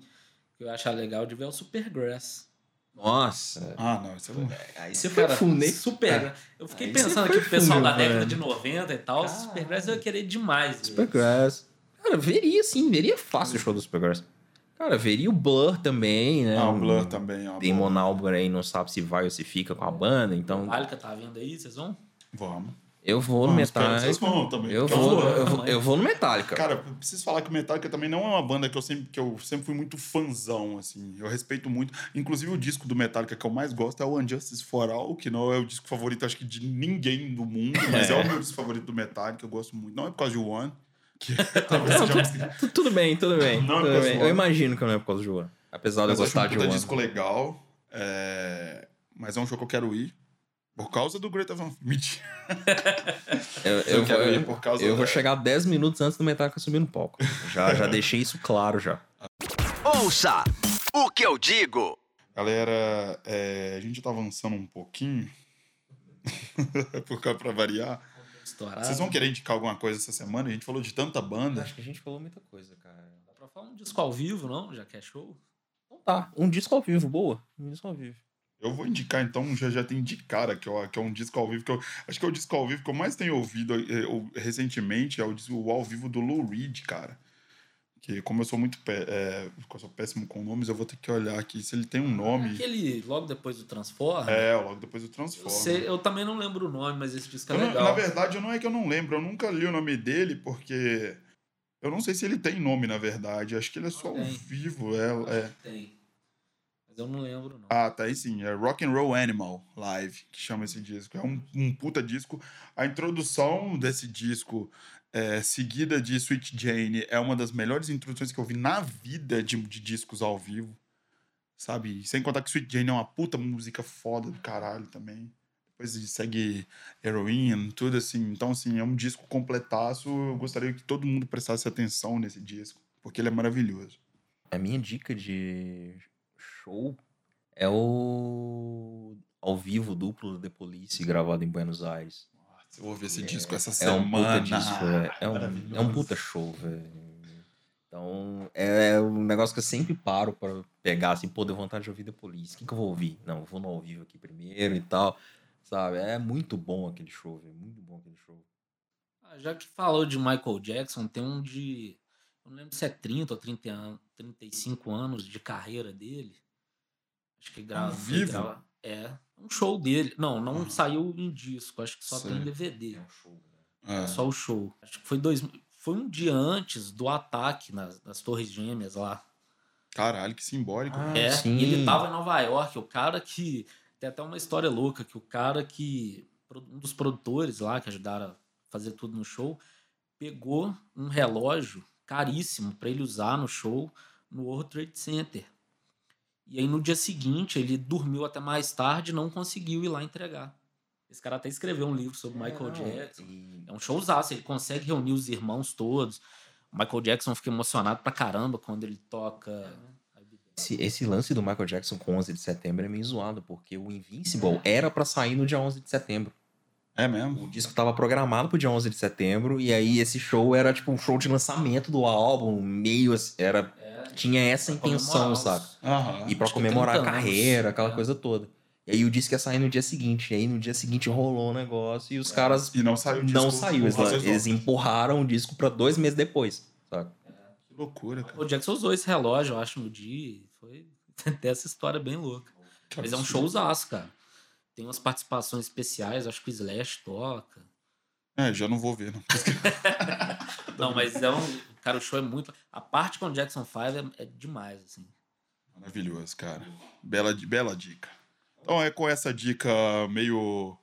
que eu ia achar legal de ver é o Supergrass. Nossa. Ah, não, isso é bom. Aí você hein? Super. Eu fiquei Aí pensando aqui foi pro pessoal da década velho. de 90 e tal. Supergrass eu ia querer demais. ver. Supergrass. Cara, veria sim, veria fácil o show do Supergrass. Cara, veria o Blur também, né? Ah, o Blur também. ó, Damon Albarn aí não sabe se vai ou se fica com a banda, então Metallica tá vendo aí, vocês vão? Vamos. Eu vou no Vocês Metallica. vão também. Eu porque vou, vou, eu vou, mas- eu vou no Metallica. Cara, eu preciso falar que o Metallica também não é uma banda que eu sempre, que eu sempre fui muito fãzão, assim. Eu respeito muito. Inclusive, o disco do Metallica que eu mais gosto é o Unjustice for All, que não é o disco favorito, acho que, de ninguém do mundo, mas é, o meu disco favorito do Metallica, eu gosto muito. Não é por causa de One, que talvez seja música- Tu- Tudo bem, tudo bem. Não é tudo causa bem. Eu One. imagino que não é por causa do João. Apesar de eu Mas eu acho gostar um de One. disco legal, é, mas é um show que eu quero ir. Por causa do Greta Van Mentira. Eu, Eu, eu, vou, ir por causa eu vou da- chegar 10 minutos antes do Metallica subir no palco. Já, já deixei isso claro já. Ouça o que eu digo. Galera, é, a gente tá avançando um pouquinho. por causa pra variar. Estourado. Vocês vão querer indicar alguma coisa essa semana? A gente falou de tanta banda. Acho que a gente falou muita coisa, cara. Dá pra falar um disco ao vivo, não? Já que é show? Então tá, um disco ao vivo, boa. Um disco ao vivo. Eu vou indicar, então, já, já tem de cara, que, ó, que é um disco ao vivo, que eu acho que é o disco ao vivo que eu mais tenho ouvido eh, ou- recentemente, é o, disco, ao vivo do Lou Reed, cara. Que como eu sou muito pé- é, eu sou péssimo com nomes, eu vou ter que olhar aqui se ele tem um nome. Aquele logo depois do Transform. É, logo depois do Eu, Transform. sei, eu também não lembro o nome, mas esse disco é Eu legal. na verdade, não é que eu não lembro, eu nunca li o nome dele, porque eu não sei se ele tem nome, na verdade. Acho que ele é só ao vivo. É, é. Tem. Mas eu não lembro, não. Ah, tá aí sim. É Rock and Roll Animal Live, que chama esse disco. É um, um puta disco. A introdução desse disco, é, seguida de Sweet Jane, é uma das melhores introduções que eu vi na vida de, de discos ao vivo. Sabe? Sem contar que Sweet Jane é uma puta música foda do caralho também. Depois segue Heroin, tudo assim. Então, assim, é um disco completaço. Eu gostaria que todo mundo prestasse atenção nesse disco, porque ele é maravilhoso. A minha dica de show é o ao vivo duplo do The Police gravado em Buenos Aires. Eu vou ver esse disco essa É um semana. puta disco, velho. É um, é um puta show, velho. Então, é um negócio que eu sempre paro pra pegar, assim, pô, deu vontade de ouvir The Police. O que, que eu vou ouvir? Não, eu vou no ao vivo aqui primeiro e tal. Sabe? É muito bom aquele show, velho. Muito bom aquele show. Ah, já que falou de Michael Jackson, tem um de. Eu não lembro se é 30 ou 30 an- 35 anos de carreira dele. Acho que grava. Ao vivo? grava- é. Um show dele. Não, não Ah. saiu em disco. Acho que só tem. DVD. um show, né? É. Só o show. Acho que foi dois. Foi um dia antes do ataque nas, nas Torres Gêmeas lá. Caralho, que simbólico. Ah, É, sim. e ele tava em Nova York, o cara que. Tem até uma história louca, que o cara que. Um dos produtores lá que ajudaram a fazer tudo no show, pegou um relógio caríssimo para ele usar no show no World Trade Center. E aí no dia seguinte ele dormiu até mais tarde e não conseguiu ir lá entregar. Esse cara até escreveu um livro sobre Michael É, não, Jackson. e- É um showzaço, ele consegue reunir os irmãos todos. O Michael Jackson fica emocionado pra caramba quando ele toca. Esse, esse lance do Michael Jackson com 11 de setembro é meio zoado, porque o Invincible era pra sair no dia 11 de setembro. É O mesmo? disco tava programado pro dia 11 de setembro, e aí esse show era tipo um show de lançamento do álbum, meio assim, era tinha essa Pra intenção, saca? Aham. E que comemorar a 30 anos. carreira, aquela É. coisa toda. E aí o disco ia sair no dia seguinte, e aí no dia seguinte rolou o negócio e os caras E não saiu o disco. não saiu, eles, eles empurraram o disco pra dois meses depois, saca? Que loucura, cara. O Jackson usou esse relógio, eu acho, no dia. Foi tem essa história bem louca. Que Mas é um absurdo. showzaço, cara. Tem umas participações especiais, acho que o Slash toca. É, já não vou ver, não. Não, mas é um. Cara, o show é muito. A parte com o Jackson 5 é, é demais, assim. Maravilhoso, cara. Bela, bela dica. Então é com essa dica meio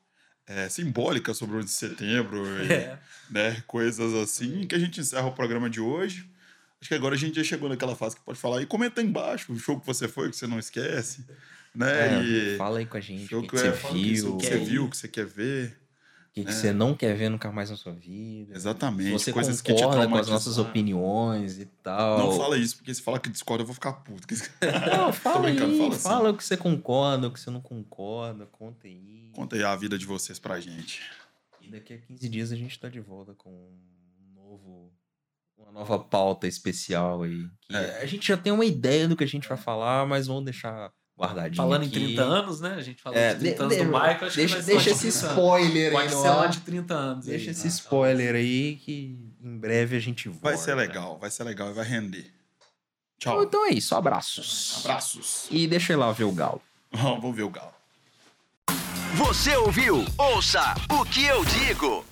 é, simbólica sobre o 11 de setembro, e, É. né? Coisas assim, que a gente encerra o programa de hoje. Acho que agora a gente já chegou naquela fase que pode falar. E comenta aí embaixo o show que você foi, que você não esquece. Né? É, e fala aí com a gente o show que, que, que é, você fala o que viu, que você viu, o que você quer ver. Que, que É. você não quer ver nunca mais na sua vida. Exatamente. Você coisas que te concorda com as nossas opiniões e tal. Não fala isso, porque se fala que discorda, eu vou ficar puto. Não, fala aí, fala fala, assim. o que você concorda, o que você não concorda, conta aí. Conta aí a vida de vocês pra gente. E daqui a 15 dias a gente tá de volta com um novo, uma nova pauta especial aí. que É. A gente já tem uma ideia do que a gente vai falar, mas vamos deixar guardadinho Falando em aqui. 30 anos, né? A gente falou É, de 30 de- anos do Michael, acho deixa que deixa esse de 30 anos. spoiler Pode aí no ser ar. de 30 anos. aí. Deixa esse Ah, spoiler aí que em breve a gente volta. Vai ser legal, vai ser legal e vai render. Tchau. Então, então é isso, abraços. Abraços. E deixa eu lá ver o galo. Vamos ver o galo. Você ouviu? Ouça o que eu digo.